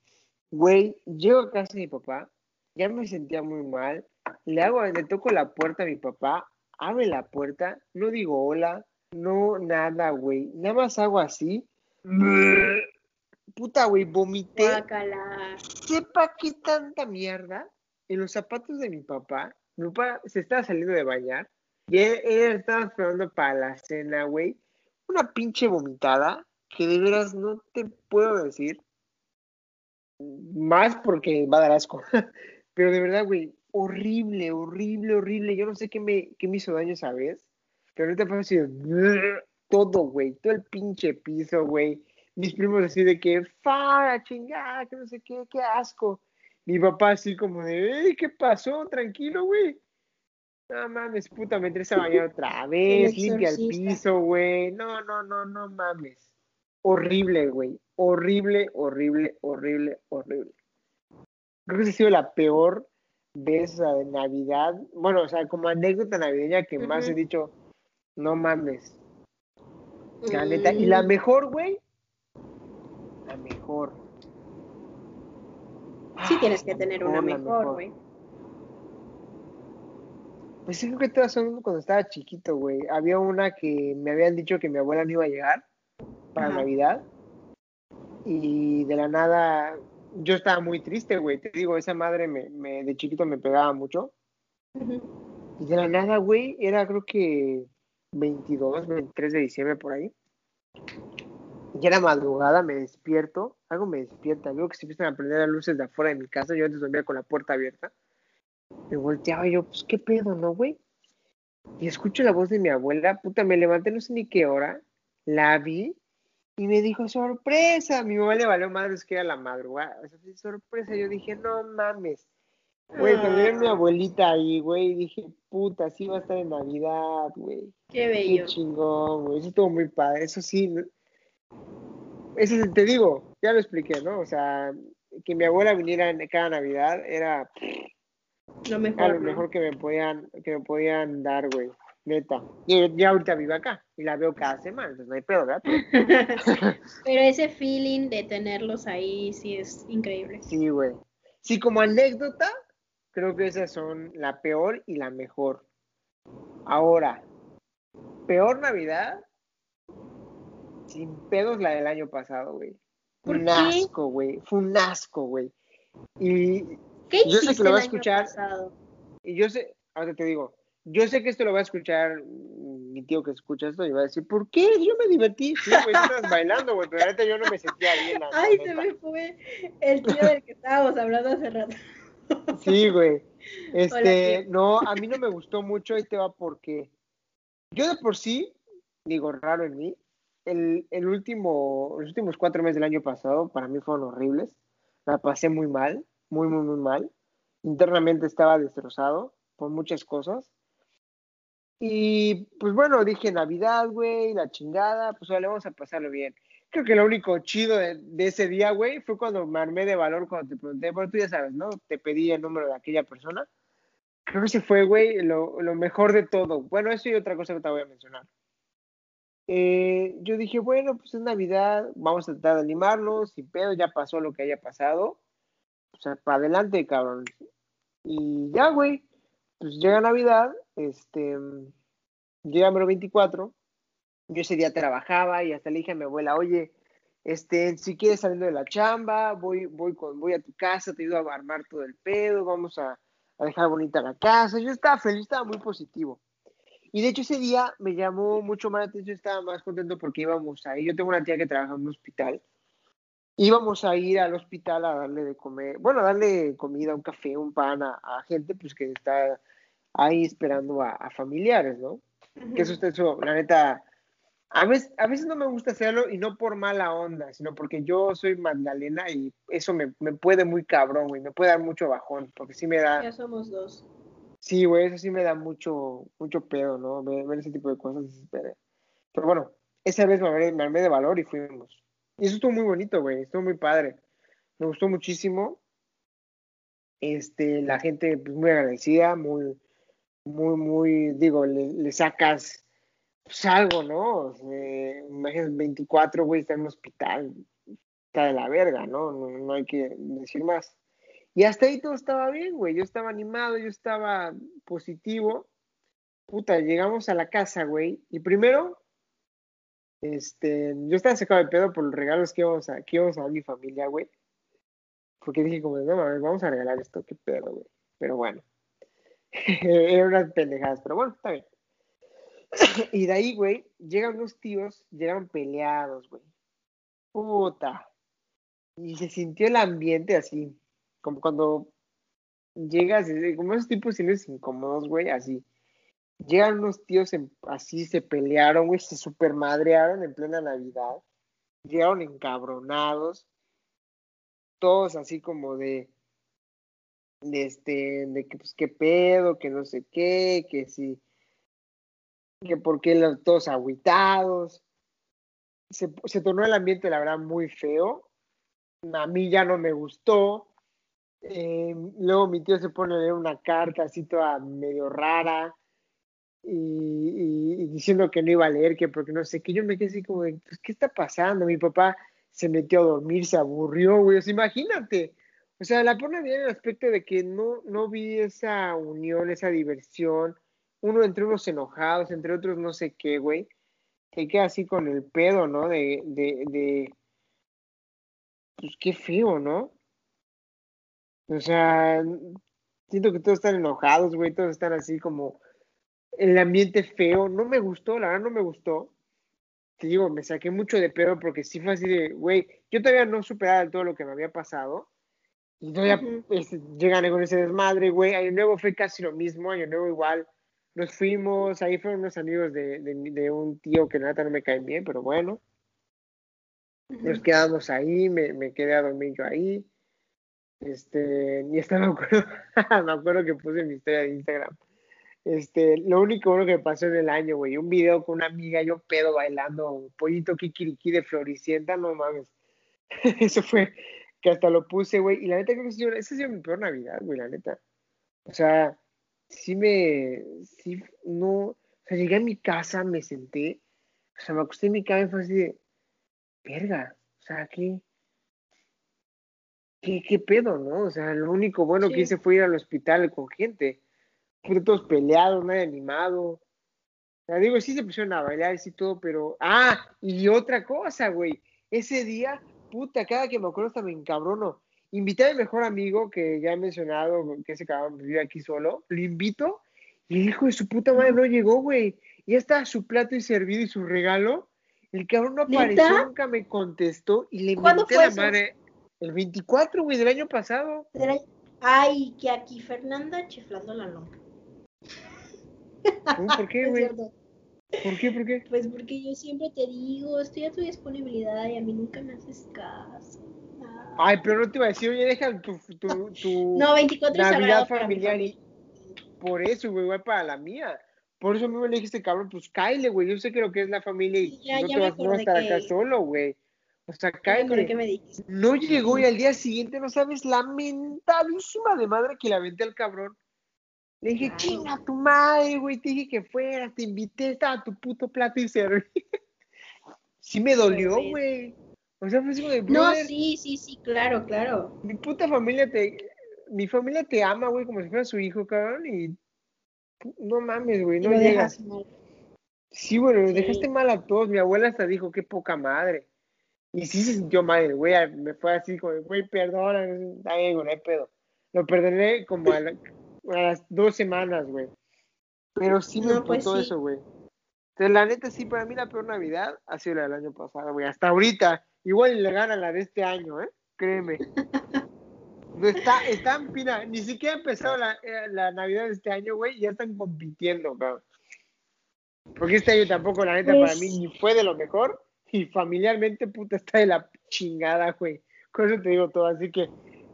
Güey, llego a casa de mi papá, ya me sentía muy mal. Le hago, le toco la puerta a mi papá, abre la puerta, no digo hola, no nada, güey. Nada más hago así. Puta, güey, vomité Guácala. sepa qué tanta mierda en los zapatos de mi papá. Mi papá se estaba saliendo de bañar y él, él estaba esperando para la cena, güey. Una pinche vomitada que de veras no te puedo decir. Más porque va a dar asco. (laughs) Pero de verdad, güey, horrible, horrible, horrible. Yo no sé qué me, qué me hizo daño esa vez. Pero ahorita fue así de todo, güey. Todo el pinche piso, güey. Mis primos así de que, fa, chingada, que no sé qué, qué asco. Mi papá así como de, "Ey, ¿qué pasó? Tranquilo, güey. No mames, puta, me entré a bañar otra vez, limpia el piso, güey. No, no, no, no mames. Horrible, güey. Horrible, horrible, horrible, horrible. Creo que esa ha sido la peor de Navidad. Bueno, o sea, como anécdota navideña que más he dicho, no mames. La neta. Y la Mm, mejor, güey. La mejor. Sí, tienes que La tener una mejor, güey. Pues sí, creo que todas son cuando estaba chiquito, güey. Había una que me habían dicho que mi abuela no iba a llegar para Ajá. Navidad. Y de la nada, yo estaba muy triste, güey. Te digo, esa madre me, me- de chiquito me pegaba mucho. Y de la nada, güey, era creo que 22, 23 de diciembre por ahí. Y era madrugada, me despierto, algo me despierta, veo que se empiezan a prender las luces de afuera de mi casa, yo antes dormía con la puerta abierta. Me volteaba y yo, pues qué pedo, ¿no, güey? Y escucho la voz de mi abuela, puta, me levanté no sé ni qué hora, la vi y me dijo, sorpresa, mi mamá le valió madre, es que era la madrugada, o sea, sí, sorpresa, yo dije, no mames. Güey, cuando vi a mi Ah. abuelita ahí, güey, dije, puta, sí va a estar en Navidad, güey. Qué Qué bello. chingón, güey. Eso estuvo muy padre. Eso sí. no- Eso te digo, ya lo expliqué, ¿no? O sea, que mi abuela viniera en cada Navidad era, Lo era mejor, lo ¿no? mejor que me podían, que me podían dar, güey. Neta. Y ya ahorita vivo acá y la veo cada semana, entonces no hay pedo, ¿verdad? (laughs) Pero ese feeling de tenerlos ahí sí es increíble. Sí, güey. Sí, como anécdota, creo que esas son la peor y la mejor. Ahora, peor Navidad, sin pedos la del año pasado, güey. ¿Por Un asco, güey. Fue un asco, güey. Y, ¿Qué Yo sé que lo va a escuchar. pasado? y yo sé, ahora te digo, yo sé que esto lo va a escuchar mi tío que escucha esto y va a decir, ¿por qué? Yo me divertí. Sí, güey, estabas bailando, güey, pero neta yo no me sentía bien. Ay, neta. se me fue el tío del que estábamos hablando hace rato. Sí, güey. (laughs) Este, no, a mí no me gustó mucho y te va porque yo de por sí, digo, raro en mí, el, el último, los últimos cuatro meses del año pasado para mí fueron horribles. La pasé muy mal, muy, muy, muy mal. Internamente estaba destrozado por muchas cosas. Y pues bueno, dije Navidad, güey, la chingada, pues vale, vamos a pasarlo bien. Creo que lo único chido de, de ese día, güey, fue cuando me armé de valor, cuando te pregunté, bueno, tú ya sabes, ¿no? Te pedí el número de aquella persona. Creo que ese fue, güey, lo, lo mejor de todo. Bueno, eso y otra cosa que te voy a mencionar. Eh, yo dije, bueno, pues es Navidad, vamos a tratar de animarnos, sin pedo, ya pasó lo que haya pasado. O sea, para adelante, cabrón. Y ya, güey, pues llega Navidad, este, llega número 24, yo ese día trabajaba y hasta le dije a mi abuela, oye, este, si quieres saliendo de la chamba, voy, voy, con, voy a tu casa, te ayudo a armar todo el pedo, vamos a, a dejar bonita la casa. Yo estaba feliz, estaba muy positivo. Y de hecho ese día me llamó mucho más la atención, estaba más contento porque íbamos ahí. Yo tengo una tía que trabaja en un hospital. Íbamos a ir al hospital a darle de comer, bueno, a darle comida, un café, un pan a, a gente pues que está ahí esperando a, a familiares, ¿no? Que eso está eso, la neta, a veces, a veces no me gusta hacerlo y no por mala onda, sino porque yo soy Magdalena y eso me, me puede muy cabrón, güey, me puede dar mucho bajón, porque sí me da... Ya somos dos. Sí, güey, eso sí me da mucho, mucho pedo, ¿no? Ver, ver ese tipo de cosas desespera. Pero bueno, esa vez me armé, me armé de valor y fuimos. Y eso estuvo muy bonito, güey, estuvo muy padre. Me gustó muchísimo. Este, la gente pues, muy agradecida, muy, muy, muy, digo, le, le sacas pues, algo, ¿no? Imagínate, 24, güey, está en un hospital, está de la verga, ¿no? ¿no? No hay que decir más. Y hasta ahí todo estaba bien, güey. Yo estaba animado, yo estaba positivo. Puta, llegamos a la casa, güey. Y primero, este, yo estaba sacado de pedo por los regalos que íbamos a, que íbamos a dar mi familia, güey. Porque dije, como, no mames, vamos a regalar esto, qué pedo, güey. Pero bueno, (laughs) eran unas pendejadas, pero bueno, está bien. (coughs) y de ahí, güey, llegan unos tíos, llegan peleados, güey. Puta. Y se sintió el ambiente así, como cuando llegas, como esos tipos de incómodos, güey, así. Llegan unos tíos así, se pelearon, güey, se supermadrearon en plena Navidad. Llegaron encabronados, todos así como de, de este, de que pues qué pedo, que no sé qué, que sí, que por qué los todos agüitados. Se, se tornó el ambiente, la verdad, muy feo. A mí ya no me gustó. Eh, luego mi tío se pone a leer una carta así toda medio rara y, y- y diciendo que no iba a leer, que porque no sé qué. Yo me quedé así como, pues, ¿qué está pasando? Mi papá se metió a dormir, se aburrió, güey. O sea, imagínate. O sea, la bien en el aspecto de que no, no vi esa unión, esa diversión. Uno entre unos enojados, entre otros no sé qué, güey. Que queda así con el pedo, ¿no? De, de, de, pues qué feo, ¿no? O sea, siento que todos están enojados, güey, todos están así como el ambiente feo. No me gustó, la verdad no me gustó. Te digo, me saqué mucho de pedo porque sí fue así de, güey, yo todavía no superaba todo lo que me había pasado. Y todavía Ujú. este, llegan con ese desmadre, güey. Año Nuevo fue casi lo mismo, Año Nuevo igual. Nos fuimos, ahí fueron unos amigos de, de, de un tío que nada no me cae bien, pero bueno. Nos quedamos ahí, me, me quedé a dormir yo ahí. Este, y hasta (laughs) me acuerdo, me acuerdo que puse mi historia de Instagram. Este, lo único bueno que pasó en el año, güey, un video con una amiga, yo pedo bailando pollito kikiriki de Floricienta, no mames. (laughs) Eso fue que hasta lo puse, güey, y la neta creo que esa ha sido- mi peor Navidad, güey, la neta. O sea, sí me, sí, no, o sea, llegué a mi casa, me senté, o sea, me acosté en mi cama y fue así de, verga, o sea, ¿qué, qué, qué pedo, no? O sea, lo único bueno que hice fue ir al hospital con gente, todos peleados, nadie animado. O sea, digo, sí se pusieron a bailar y sí todo, pero, ah, y otra cosa, güey, ese día, puta, cada que me acuerdo hasta me encabrono. Invité a mi mejor amigo, que ya he mencionado, que ese cabrón vive aquí solo, lo invito, y el hijo de su puta madre no llegó, güey. Ya estaba su plato y servido y su regalo. El cabrón no apareció, nunca me contestó y le ¿Cuándo menté la eso? madre. El 24, güey, del año pasado. Ay, que aquí Fernanda chiflando la. Uh, ¿Por qué, (laughs) güey? ¿Por qué? ¿Por qué? Pues porque yo siempre te digo, estoy a tu disponibilidad y a mí nunca me haces caso. Ay, pero no te iba a decir, oye, deja tu, tu, tu No, 24 es Navidad familiar y por eso, güey, igual para la mía. Por eso mismo le dije a este cabrón, pues cáile, güey. Yo sé que lo que es la familia y Ya- no ya te vas a estar acá solo, güey. O sea, que me dijiste. No llegó y al día siguiente, no sabes, lamentadísima de madre que la aventé al cabrón. Le dije, Claro. chinga tu madre, güey, te dije que fueras, te invité, estaba tu puto plato y serví. (laughs) sí me dolió, güey. O sea, fue así como de, No, sí, sí, sí, claro, claro. mi puta familia te, mi familia te ama, güey, como si fuera su hijo, cabrón, y no mames, güey, no lo llegas. dejas mal. Sí, bueno, lo Sí. dejaste mal a todos. Mi abuela hasta dijo, qué poca madre. Y sí se sintió mal, güey. Me fue así como, güey, perdona. Güey, no hay pedo. Lo perdoné como a, la- a las dos semanas, güey. Pero sí me No, pues sí. eso, güey. Entonces, la neta, sí, para mí la peor Navidad ha sido la del año pasado, güey. Hasta ahorita. Igual le gana la de este año, ¿eh? Créeme. (laughs) No está, están, mira, ni siquiera ha empezado la, eh, la Navidad de este año, güey, ya están compitiendo, cabrón. Porque este año tampoco, la neta, Pues- para mí ni fue de lo mejor, y familiarmente, puta, está de la chingada, güey. Con eso te digo todo, así que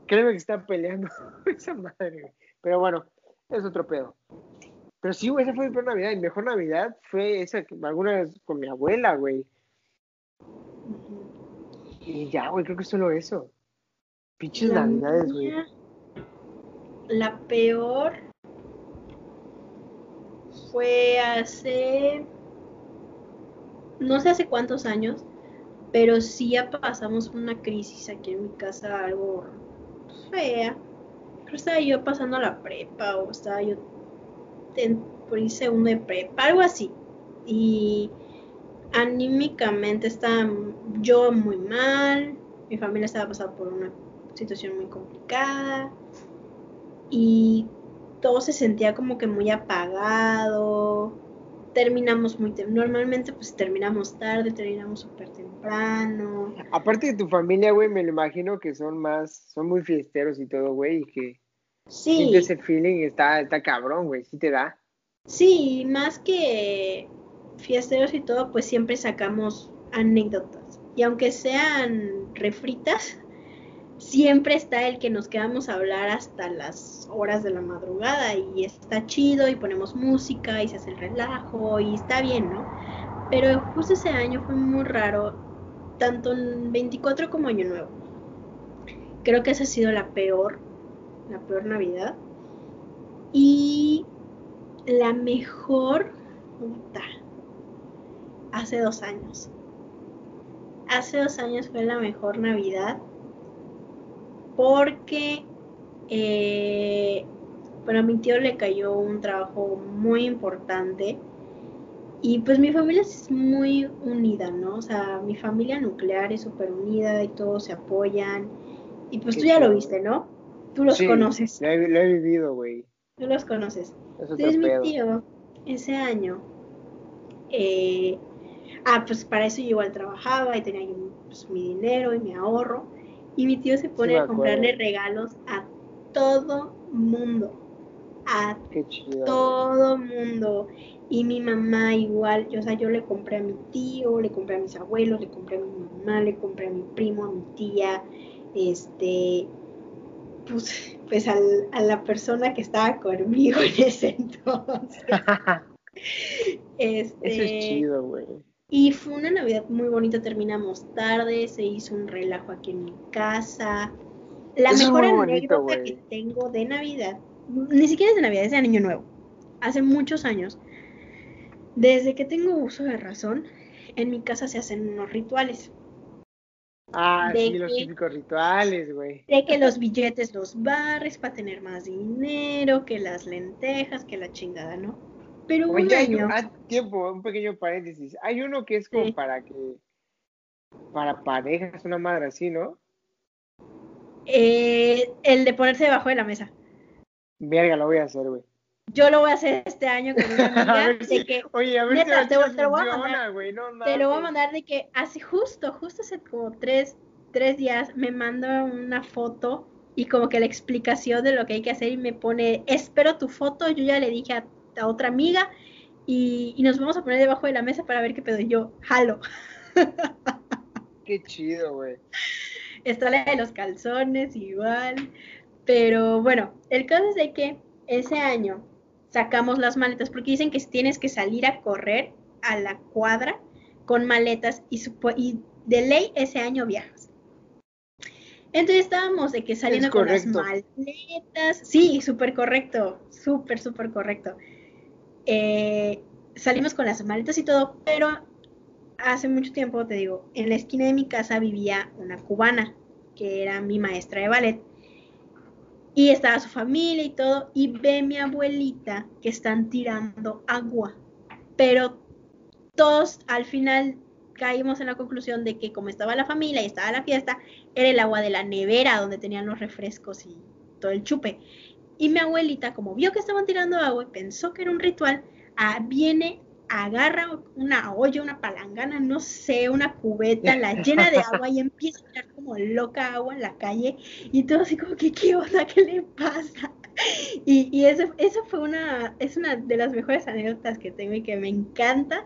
créeme que están peleando (laughs) esa madre, güey. Pero bueno, es otro pedo. Pero sí, güey, esa fue mi peor Navidad. Mi mejor Navidad fue esa, que alguna vez con mi abuela, güey. Y ya, güey, creo que solo eso. Pinches La Navidades, güey. La peor fue hace, no sé hace cuántos años, pero sí ya pasamos una crisis aquí en mi casa, algo fea. Estaba yo pasando la prepa o estaba yo por ahí segundo de prepa, algo así. Y anímicamente estaba yo muy mal, mi familia estaba pasando por una situación muy complicada y todo se sentía como que muy apagado. Terminamos muy tem- normalmente pues terminamos tarde, terminamos súper temprano. Aparte de tu familia, güey, me lo imagino que son más, son muy fiesteros y todo, güey, y que Sí, sientes ese feeling, está, está cabrón, güey, sí te da. sí, más que fiesteros y todo, pues siempre sacamos anécdotas. Y aunque sean refritas, siempre está el que nos quedamos a hablar hasta las horas de la madrugada y está chido y ponemos música y se hace el relajo y está bien, ¿no? Pero justo ese año fue muy raro, tanto en 24 como Año Nuevo. Creo que esa ha sido la peor, la peor Navidad. Y la mejor, puta, hace dos años. Hace dos años fue la mejor Navidad porque, eh, bueno, a mi tío le cayó un trabajo muy importante y pues mi familia es muy unida, ¿no? O sea, mi familia nuclear es súper unida y todos se apoyan y pues tú ya lo viste, ¿no? Tú los Sí, conoces, Lo he, lo he vivido, güey. tú los conoces. Es Entonces mi tío, ese año, eh, ah, pues para eso yo igual trabajaba y tenía yo pues, mi dinero y mi ahorro. Y mi tío se pone a comprarle regalos a todo mundo. A Qué chido. todo mundo. Y mi mamá igual, yo, o sea, yo le compré a mi tío, le compré a mis abuelos, le compré a mi mamá, le compré a mi primo, a mi tía, este, pues, pues al- a la persona que estaba conmigo en ese entonces. (laughs) Este, Eso es chido, güey. y fue una Navidad muy bonita, terminamos tarde, se hizo un relajo aquí en mi casa. La Eso mejor bonito, anécdota que tengo de Navidad, ni siquiera es de Navidad, es de Año Nuevo, hace muchos años, desde que tengo uso de razón, en mi casa se hacen unos rituales. Ah, ¿De sí, los típicos rituales, güey. De que los billetes los barres para tener más dinero, que las lentejas, que la chingada, ¿no? Pero un Oye, hay año, un, ah, tiempo, un pequeño paréntesis. Hay uno que es como Sí. para que, para parejas, una madre así, ¿no? eh, el de ponerse debajo de la mesa. Verga, lo voy a hacer, güey. Yo lo voy a hacer este año con una (laughs) amiga de si- que Oye, a ver neta, si te te lo voy a mandar. No te lo voy a mandar de que hace justo, justo hace como tres, tres días me manda una foto y como que la explicación de lo que hay que hacer y me pone, espero tu foto, yo ya le dije a, a otra amiga y, y nos vamos a poner debajo de la mesa para ver qué pedo. Y yo, jalo. (laughs) Qué chido, güey. Está la de los calzones igual. Pero bueno, el caso es de que ese año sacamos las maletas porque dicen que tienes que salir a correr a la cuadra con maletas y, y de ley ese año viajas. Entonces estábamos de que saliendo con las maletas. Sí, súper correcto, súper, súper correcto. Eh, salimos con las maletas y todo, pero hace mucho tiempo, te digo, en la esquina de mi casa vivía una cubana, que era mi maestra de ballet. Y estaba su familia y todo, y ve mi abuelita que están tirando agua. Pero todos al final caímos en la conclusión de que como estaba la familia y estaba la fiesta, era el agua de la nevera donde tenían los refrescos y todo el chupe. Y mi abuelita, como vio que estaban tirando agua y pensó que era un ritual, ah, viene agarra una olla, una palangana, no sé, una cubeta, la (laughs) llena de agua y empieza a tirar como loca agua en la calle y todo así como que, ¿qué onda? ¿Qué le pasa? Y, y eso, eso fue una, es una de las mejores anécdotas que tengo y que me encanta.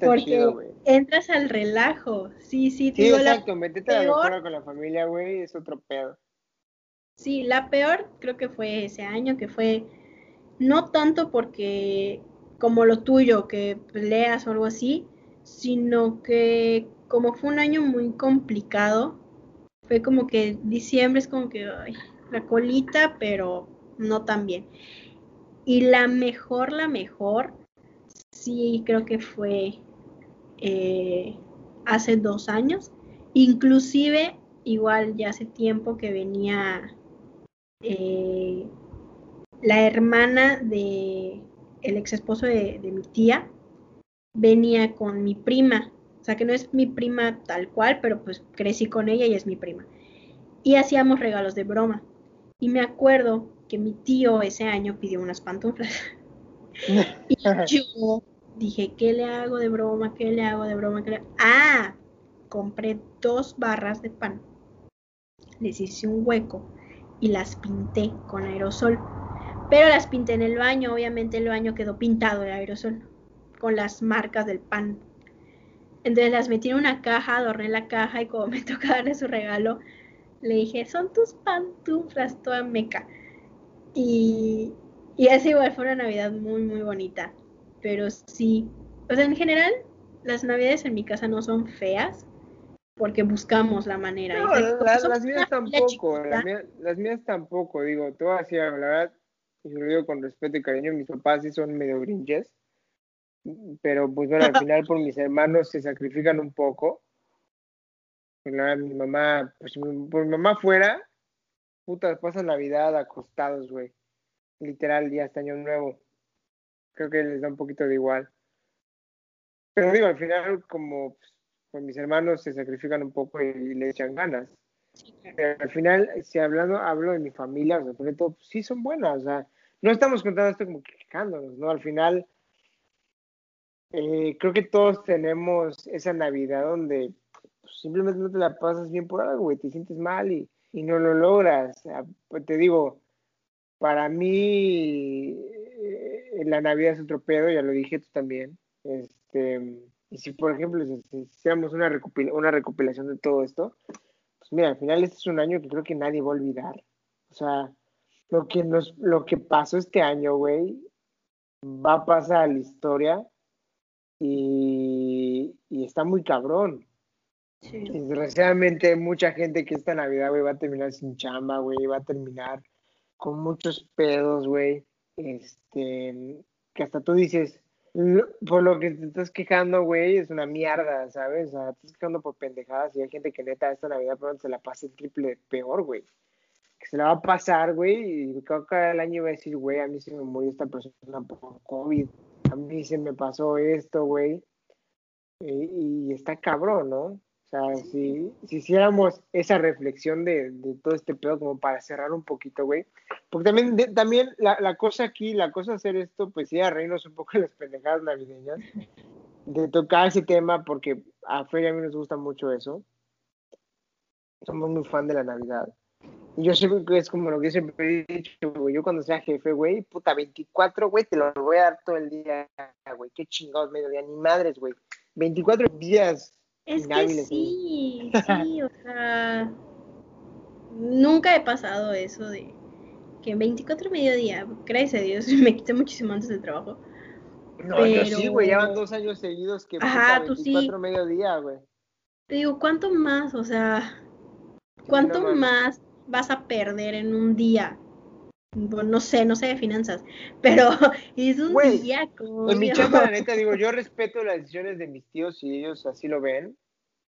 porque entras al relajo. Sí, sí, sí. exacto, metete a la con la familia, güey, es otro pedo. Sí, la peor creo que fue ese año, que fue no tanto porque como lo tuyo, que peleas o algo así, sino que como fue un año muy complicado, fue como que diciembre es como que la colita, pero no tan bien. Y la mejor, la mejor, sí creo que fue eh, hace dos años, inclusive igual ya hace tiempo que venía eh, la hermana de el ex esposo de, mi tía venía con mi prima, o sea que no es mi prima tal cual, pero pues crecí con ella y es mi prima. Y hacíamos regalos de broma. Y me acuerdo que mi tío ese año pidió unas pantuflas. (laughs) y yo dije, ¿qué le hago de broma? ¿Qué le hago de broma? Ah, compré dos barras de pan. Les hice un hueco y las pinté con aerosol pero las pinté en el baño, obviamente el baño quedó pintado de aerosol con las marcas del pan. Entonces las metí en una caja, adorné la caja y como (laughs) me toca darle su regalo, le dije, son tus pantuflas, toda meca. Y, y así igual fue una Navidad muy, muy bonita. Pero sí, o sea, en general, las Navidades en mi casa no son feas, porque buscamos la manera. No, las, mías tampoco, las mías, tampoco, digo, así, la verdad, y lo digo con respeto y cariño, mis papás sí son medio grinches, pero pues bueno, al (laughs) final por mis hermanos se sacrifican un poco. mi mamá, pues por mi mamá fuera, puta, pasan Navidad acostados, güey. Literal, ya hasta año nuevo. Creo que les da un poquito de igual. Pero digo, al final, como pues, mis hermanos se sacrifican un poco y, le echan ganas. Pero al final, si hablando, hablo de mi familia, o sea, por todo, pues, sí son buenas, o sea, no estamos contando esto como quejándonos, ¿no? Al final, eh, creo que todos tenemos esa Navidad donde pues, simplemente no te la pasas bien por algo, güey, te sientes mal y, no lo logras. Pues te digo, para mí eh, la Navidad es otro pedo, ya lo dije tú también. Este, y si, por ejemplo, si, hiciéramos una, una recopilación de todo esto, pues mira, al final este es un año que creo que nadie va a olvidar. O sea, lo que, nos, lo que pasó este año, güey, va a pasar a la historia y, está muy cabrón. Desgraciadamente, mucha gente que esta Navidad, güey, va a terminar sin chamba, güey, va a terminar con muchos pedos, güey. Este, que hasta tú dices, por lo que te estás quejando, güey, es una mierda, ¿sabes? O sea, te estás quejando por pendejadas y hay gente que neta esta Navidad pronto se la pasa el triple peor, güey que se la va a pasar, güey, y creo que el año va a decir, güey, a mí se me murió esta persona por COVID, a mí se me pasó esto, güey, y, está cabrón, ¿no? O sea, si, si hiciéramos esa reflexión de, de, todo este pedo como para cerrar un poquito, güey, porque también, también la, la, cosa aquí, la cosa hacer esto, pues sí, a reírnos un poco de (laughs) las pendejadas navideñas, de tocar ese tema, porque a Fer y a mí nos gusta mucho eso, somos muy fan de la Navidad yo siempre que es como lo que siempre he dicho, güey. Yo cuando sea jefe, güey, puta, 24, güey, te lo voy a dar todo el día, güey. Qué chingados mediodía, ni madres, güey. 24 días. Es que sí, (laughs) sí, o sea, nunca he pasado eso de que 24 mediodía, gracias a Dios, (laughs) me quité muchísimo antes del trabajo. No, yo sí, güey, llevan dos años seguidos que Ajá, 24 mediodía, güey. Te digo, ¿cuánto más? O sea, ¿cuánto más vas a perder en un día? no sé, no sé de finanzas, (laughs) pero es un día como... En mi chamba, la (laughs) neta, digo, yo respeto las decisiones de mis tíos y ellos así lo ven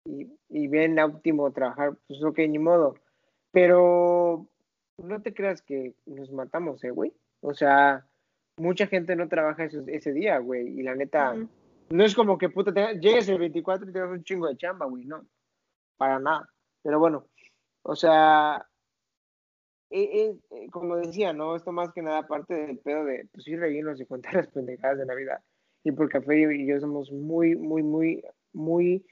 y, y ven óptimo trabajar, pues ok, ni modo. Pero no te creas que nos matamos, ¿eh, güey? O sea, mucha gente no trabaja ese, día, güey, y la neta, no es como que puta, llegues el 24 y te das un chingo de chamba, güey, no, para nada. Pero bueno, o sea, eh, eh, como decía, ¿no? Esto más que nada parte del pedo de, pues sí, reírnos y contar (laughs) las pendejadas de Navidad. Y por Café y yo somos muy, muy, muy, muy,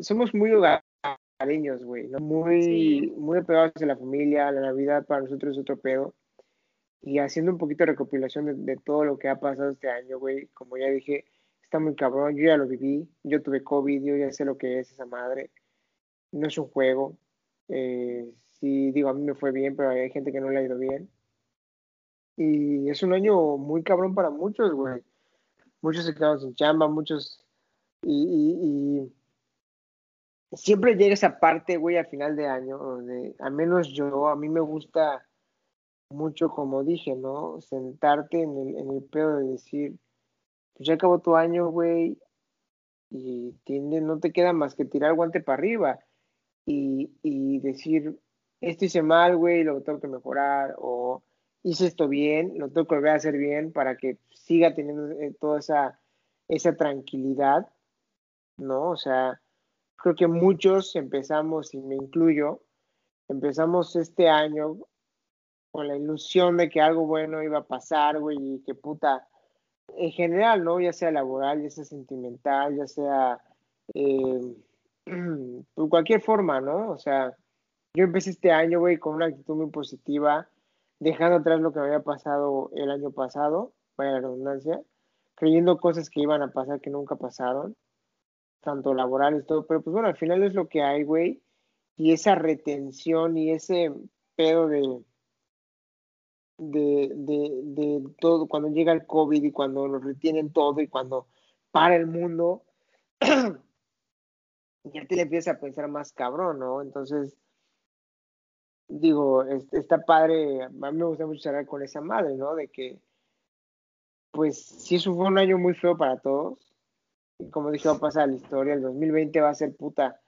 somos muy hogareños, güey, ¿no? Muy, muy apegados a la familia, la Navidad para nosotros es otro pedo. Y haciendo un poquito de recopilación de, de todo lo que ha pasado este año, güey, como ya dije, está muy cabrón, yo ya lo viví, yo tuve COVID, yo ya sé lo que es esa madre, no es un juego, eh, sí, digo, a mí me fue bien, pero hay gente que no le ha ido bien. Y es un año muy cabrón para muchos, güey. Muchos se quedaron sin chamba, muchos... Y, y, siempre llega esa parte, güey, al final de año, donde al menos yo, a mí me gusta mucho, como dije, ¿no? Sentarte en el, en el pedo de decir, pues ya acabó tu año, güey, y tiene, no te queda más que tirar guante para arriba y, y decir, esto hice mal, güey, lo tengo que mejorar, o hice esto bien, lo tengo que volver a hacer bien para que siga teniendo eh, toda esa, esa tranquilidad, ¿no? O sea, creo que muchos empezamos, y me incluyo, empezamos este año con la ilusión de que algo bueno iba a pasar, güey, y que puta, en general, ¿no? Ya sea laboral, ya sea sentimental, ya sea eh, (clears throat) por cualquier forma, ¿no? O sea, yo empecé este año, güey, con una actitud muy positiva, dejando atrás lo que había pasado el año pasado, vaya la redundancia, creyendo cosas que iban a pasar que nunca pasaron, tanto laborales, todo, pero pues bueno, al final es lo que hay, güey, y esa retención y ese pedo de, de, de, todo, cuando llega el COVID y cuando nos retienen todo y cuando para el mundo, (clears throat) ya te le empiezas a pensar más cabrón, ¿no? Entonces, digo, está padre, a mí me gusta mucho cerrar con esa madre, ¿no? De que, pues, si eso fue un año muy feo para todos, y como dije, va a pasar la historia, el 2020 va a ser puta,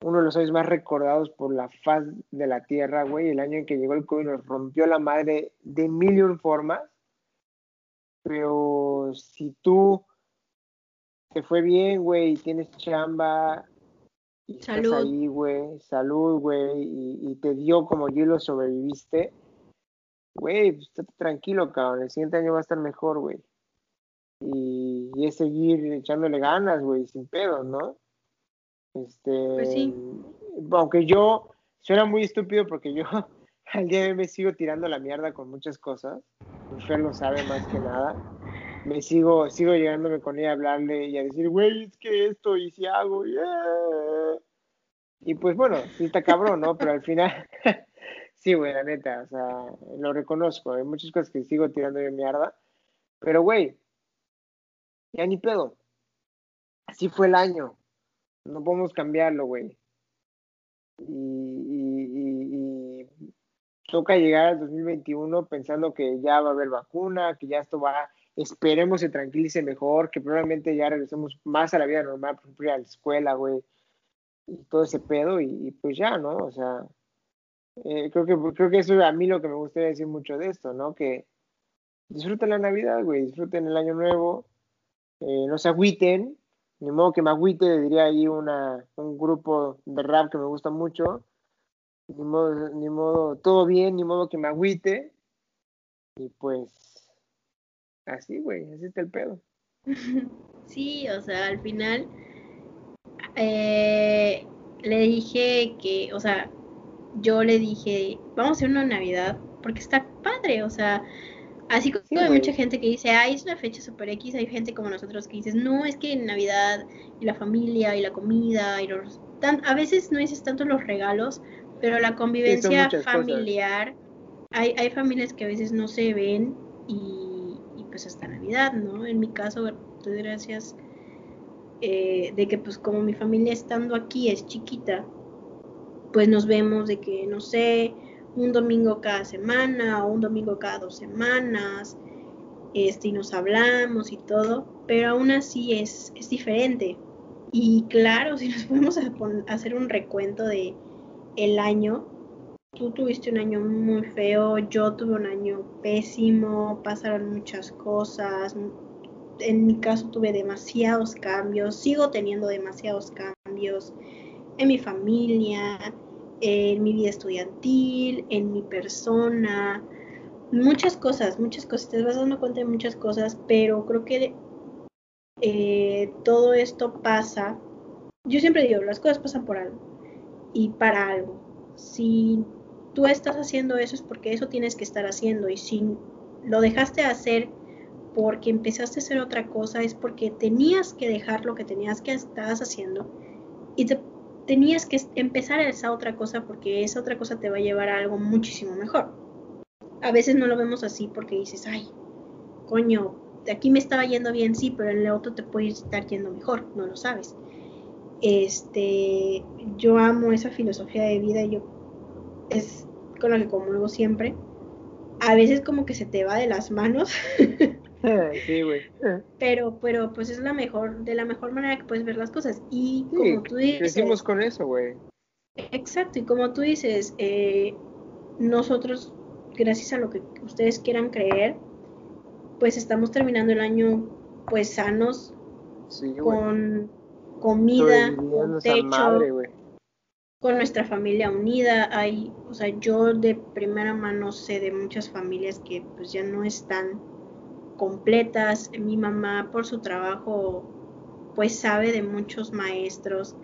uno de los años más recordados por la faz de la Tierra, güey, el año en que llegó el COVID nos rompió la madre de mil formas, pero si tú te fue bien, güey, y tienes chamba, Salud. ahí, güey, salud, güey, y, te dio como yo lo sobreviviste, güey, pues estate tranquilo, cabrón, el siguiente año va a estar mejor, güey. Y, es seguir echándole ganas, güey, sin pedos, ¿no? Este, pues sí. Aunque yo, suena muy estúpido porque yo (laughs) al día de hoy me sigo tirando la mierda con muchas cosas, Fer lo sabe más que nada me sigo, sigo llegándome con ella a hablarle y a decir, güey, es que esto y si hago, y pues bueno, sí está cabrón, ¿no? Pero al final, (laughs) sí, güey, la neta, o sea, lo reconozco, hay muchas cosas que sigo tirando de mierda, pero güey, ya ni pedo, así fue el año, no podemos cambiarlo, güey. Y, y, y, toca llegar al 2021 pensando que ya va a haber vacuna, que ya esto va esperemos se tranquilice mejor, que probablemente ya regresemos más a la vida normal, por ejemplo, a la escuela, güey, y todo ese pedo, y, pues ya, ¿no? O sea, eh, creo, que, creo que eso es a mí lo que me gustaría decir mucho de esto, ¿no? Que disfruten la Navidad, güey, disfruten el Año Nuevo, eh, no se agüiten, ni modo que me agüite, diría ahí una, un grupo de rap que me gusta mucho, ni modo, ni modo, todo bien, ni modo que me agüite, y pues Así, güey, así está el pedo. (laughs) Sí, o sea, al final eh, le dije que, o sea, yo le dije, vamos a hacer una Navidad, porque está padre, o sea, así como Sí, hay mucha gente que dice, ay, es una fecha super X, hay gente como nosotros que dices, no, es que Navidad y la familia y la comida y los... Tan, a veces no dices tanto los regalos, pero la convivencia familiar, hay, hay familias que a veces no se ven y pues hasta Navidad, ¿no? En mi caso, gracias eh, de que pues como mi familia estando aquí es chiquita, pues nos vemos de que, no sé, un domingo cada semana o un domingo cada dos semanas, este, y nos hablamos y todo, pero aún así es, es diferente. Y claro, (laughs) si nos podemos hacer un recuento de el año, tú tuviste un año muy feo, yo tuve un año pésimo, pasaron muchas cosas, en mi caso tuve demasiados cambios, sigo teniendo demasiados cambios en mi familia, en mi vida estudiantil, en mi persona, muchas cosas, muchas cosas, te vas dando cuenta de muchas cosas, pero creo que eh, todo esto pasa, yo siempre digo, las cosas pasan por algo y para algo. Si tú estás haciendo eso es porque eso tienes que estar haciendo y si lo dejaste de hacer porque empezaste a hacer otra cosa es porque tenías que dejar lo que tenías que estabas haciendo y te tenías que empezar a esa otra cosa porque esa otra cosa te va a llevar a algo muchísimo mejor. A veces no lo vemos así porque dices, ay, coño, aquí me estaba yendo bien, sí, pero en el otro te puede estar yendo mejor, no lo sabes. Este, yo amo esa filosofía de vida, yo es con la que comulgo siempre. A veces como que se te va de las manos, (laughs) (laughs) sí, güey. pero, pero pues es la mejor, de la mejor manera que puedes ver las cosas. Y Sí, como tú dices, crecimos con eso, güey. Exacto, y como tú dices, eh, nosotros, gracias a lo que ustedes quieran creer, pues estamos terminando el año pues sanos, Sí, con comida, con techo, madre. Con nuestra familia unida. Hay, o sea, yo de primera mano sé de muchas familias que pues ya no están completas. Mi mamá por su trabajo pues sabe de muchos maestros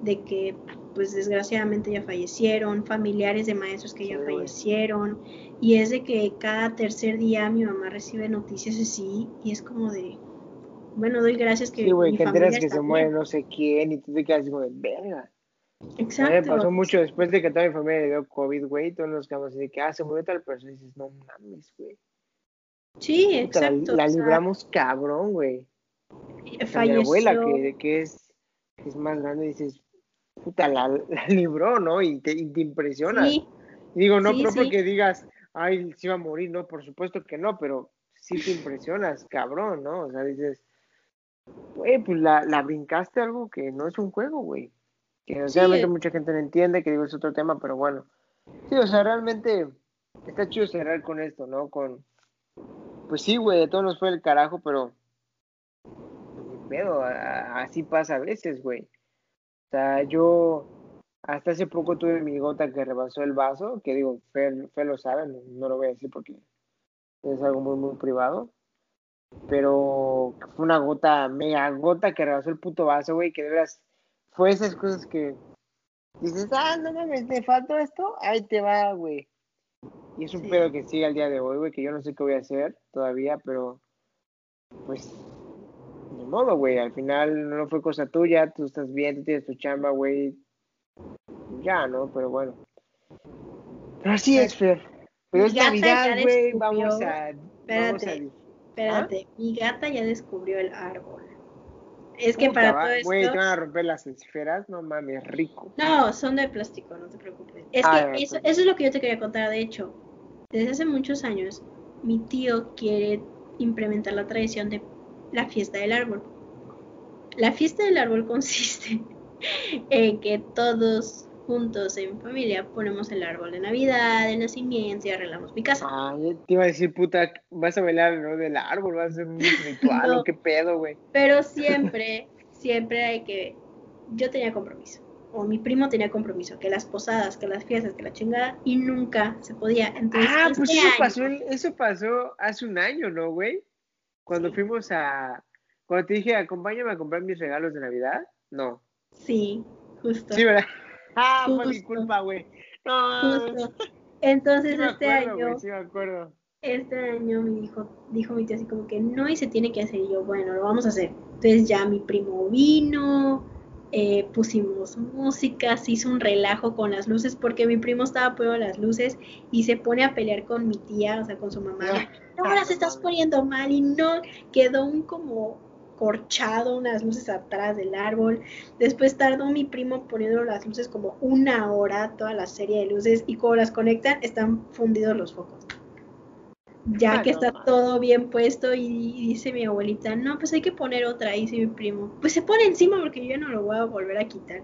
de que pues desgraciadamente ya fallecieron, familiares de maestros que ya Sí, fallecieron y es de que cada tercer día mi mamá recibe noticias así y es como de bueno, doy gracias que Sí, güey, que enteras que se muere no sé quién y tú te quedas como de verga. A mí me Exacto. pasó mucho después de que toda mi familia le dio COVID, güey, todos nos quedamos así de que, ah, se murió tal persona y dices, no mames, güey. Sí, Puta, exacto. la sea, libramos cabrón, güey. Sea, mi falleció. abuela, que, que es, que es más grande, dices, puta, la, la libró, ¿no? Y te, y te impresiona. Sí, Digo, no, sí, no sí. porque digas, ay, se iba a morir, no, por supuesto que no, pero sí te impresionas, cabrón, ¿no? O sea, dices, güey, pues la, la brincaste algo que no es un juego, güey. Que desgraciadamente eh. mucha gente no entiende, que digo, es otro tema, pero bueno. Sí, o sea, realmente está chido cerrar con esto, ¿no? Con, pues sí, güey, de todos nos fue el carajo, pero, pedo, así pasa a veces, güey. O sea, yo hasta hace poco tuve mi gota que rebasó el vaso, que digo, Fer, Fer lo sabe, no, no lo voy a decir porque es algo muy, muy privado. Pero fue una gota, mega gota que rebasó el puto vaso, güey, que de veras fue esas cosas que dices, ah, no mames, te faltó esto, ahí te va, güey. Y es un Sí. pedo que sigue al día de hoy, güey, que yo no sé qué voy a hacer todavía, pero pues ni modo, güey, al final no fue cosa tuya, tú estás bien, tú tienes tu chamba, güey, ya, ¿no? Pero bueno. Pero así es, Fer. Pero es Navidad, güey, vamos a... Vamos a Espérate, espérate. Mi gata ya descubrió el árbol. Es que Puta, para va- todo esto. Güey, te van a romper las esferas, no mames, rico. No, son de plástico, no te preocupes. Es Ah, que eso, eso es lo que yo te quería contar. De hecho, desde hace muchos años, mi tío quiere implementar la tradición de la fiesta del árbol. La fiesta del árbol (laughs) consiste en que todos juntos en familia ponemos el árbol de Navidad, de nacimiento y arreglamos mi casa. Ah, te iba a decir, puta, vas a bailar, ¿no? Del árbol, vas a hacer un (laughs) ritual, No. o qué pedo, güey. Pero (laughs) siempre, siempre hay que. Yo tenía compromiso. O mi primo tenía compromiso. Que las posadas, que las fiestas, que la chingada. Y nunca se podía. Entonces, Ah, este pues eso año- pasó, el- eso pasó hace un año, ¿no, güey? Cuando Sí. fuimos a... Cuando te dije, acompáñame a comprar mis regalos de Navidad. No. Sí, justo. Sí, ¿verdad? Ah, fue mi culpa, güey. Entonces Sí este acuerdo, año, güey, sí me acuerdo. este año me dijo, dijo mi tía así como que no y se tiene que hacer. Y yo, bueno, lo vamos a hacer. Entonces ya mi primo vino, eh, pusimos música, se hizo un relajo con las luces porque mi primo estaba poniendo las luces y se pone a pelear con mi tía, o sea, con su mamá. No las estás poniendo mal y no quedó un como corchado unas luces atrás del árbol. Después tardó mi primo poniendo las luces como una hora, toda la serie de luces, y cuando las conectan están fundidos los focos. Ya Ah, que no está todo bien puesto y, y dice mi abuelita, no, pues hay que poner otra, dice mi primo. Pues se pone encima porque yo ya no lo voy a volver a quitar.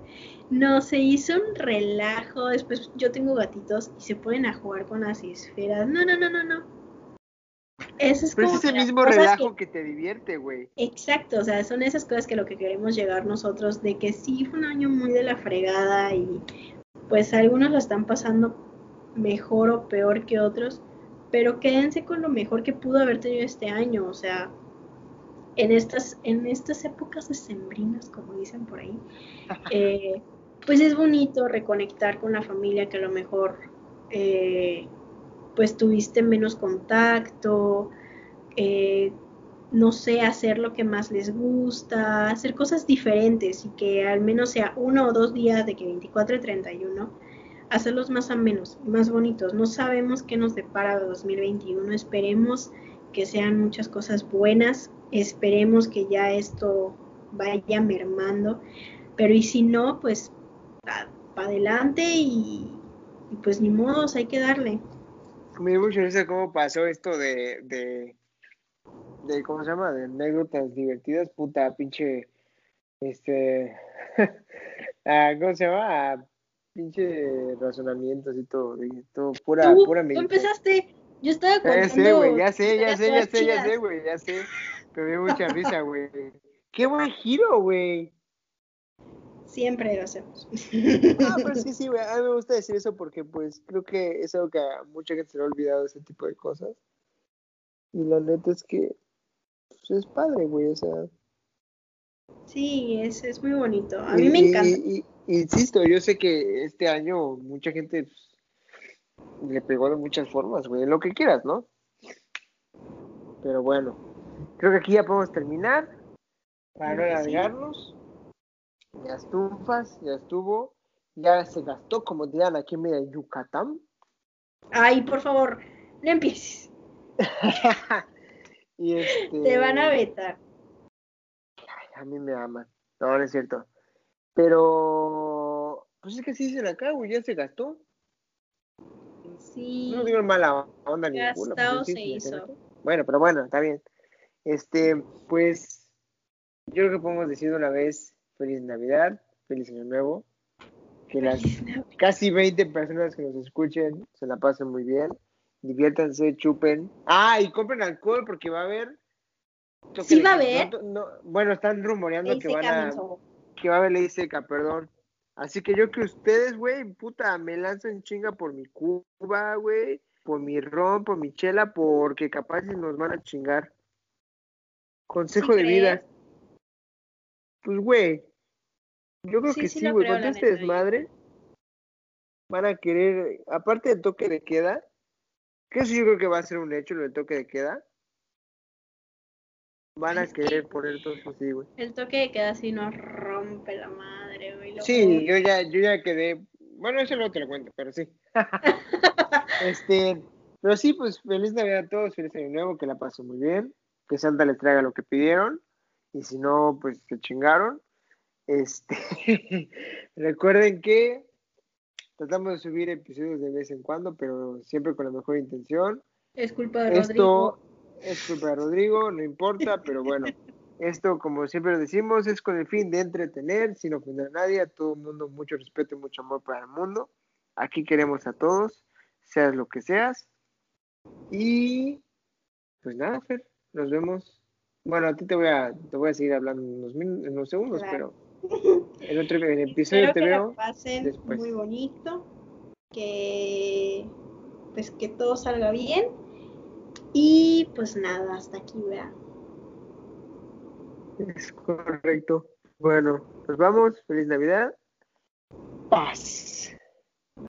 No, se hizo un relajo, después yo tengo gatitos y se ponen a jugar con las esferas. No, no, no, no, no. Eso es Pero es como ese que las mismo relajo que- que te divierte, güey. Exacto, o sea, son esas cosas que lo que queremos llegar nosotros, de que sí fue un año muy de la fregada y pues algunos lo están pasando mejor o peor que otros, pero quédense con lo mejor que pudo haber tenido este año, o sea, en estas, en estas épocas decembrinas, como dicen por ahí, (laughs) eh, pues es bonito reconectar con la familia que a lo mejor eh, pues tuviste menos contacto, eh, no sé, hacer lo que más les gusta, hacer cosas diferentes y que al menos sea uno o dos días de que 24 y 31, hacerlos más amenos, más bonitos. No sabemos qué nos depara 2021, esperemos que sean muchas cosas buenas, esperemos que ya esto vaya mermando, pero y si no, pues para adelante y, y pues ni modos, hay que darle. Me dio mucha risa cómo pasó esto de, de, de, ¿cómo se llama? De anécdotas divertidas, puta, pinche, este, (laughs) ah, ¿cómo se llama? Ah, pinche razonamientos y todo, y todo, pura, Tú, pura tú meditación. empezaste, yo estaba Ya contando sé, güey, ya sé, ya sé, ya sé, ya sé, güey, ya sé. Me dio mucha risa, güey. Qué buen giro, güey. Siempre lo hacemos. Ah, pero (laughs) sí, sí, güey. A mí me gusta decir eso porque, pues, creo que es algo que a mucha gente se le ha olvidado ese tipo de cosas. Y la neta es que, pues, es padre, güey, o sea. Sí, es, es muy bonito. A mí y- me encanta. y- y- insisto, yo sé que este año mucha gente pues, le pegó de muchas formas, güey, lo que quieras, ¿no? Pero bueno, creo que aquí ya podemos terminar para no sí. alargarnos. Ya estufas, ya estuvo, ya se gastó, como dirán aquí de Yucatán. Ay, por favor, no empieces. (laughs) y este. Te van a vetar. A mí me aman. No, no es cierto. Pero, pues es que sí dicen acá, güey, ya se gastó. Sí, No digo mala onda ni ninguna. pues, sí, se sí, hizo. Bueno, pero bueno, está bien. Este, pues, yo creo que podemos decir de una vez feliz Navidad, feliz Año Nuevo. Que las casi 20 personas que nos escuchen se la pasen muy bien. Diviértanse, chupen. Ah, y compren alcohol porque va a haber. Sí va a haber. No, no, bueno, están rumoreando que van a que va a haber ley seca, perdón. Así que yo que ustedes, güey, puta, me lanzan chinga por mi Cuba, güey, por mi ron, por mi chela, porque capaz nos van a chingar. Consejo ¿Sí de vida. Pues, güey, yo creo Sí, que sí sí, güey, creo, con este desmadre van a querer, aparte del toque de queda, que eso yo creo que va a ser un hecho, lo del toque de queda, van a querer poner todo eso así, güey. El toque de queda así nos rompe la madre, güey. lo Sí, yo ya, yo ya quedé. Bueno, eso no te lo cuento, pero sí. (laughs) este, pero sí, pues feliz Navidad a todos, feliz Año Nuevo, que la pasen muy bien, que Santa les traiga lo que pidieron, y si no, pues se chingaron. Este, (laughs) recuerden que tratamos de subir episodios de vez en cuando, pero siempre con la mejor intención. Es culpa de Rodrigo. Esto es culpa de Rodrigo, no importa, pero bueno, (laughs) esto, como siempre decimos, es con el fin de entretener, sin ofender a nadie, a todo el mundo, mucho respeto y mucho amor para el mundo. Aquí queremos a todos, seas lo que seas. Y pues nada, Fer, nos vemos. Bueno, a ti te voy a, te voy a seguir hablando en unos, min- en unos segundos, Claro. pero en otro el episodio Espero te que veo. la pasen después. muy bonito, que pues que todo salga bien y pues nada, hasta aquí, ¿verdad? Es correcto. Bueno, nos vamos. Feliz Navidad. Paz.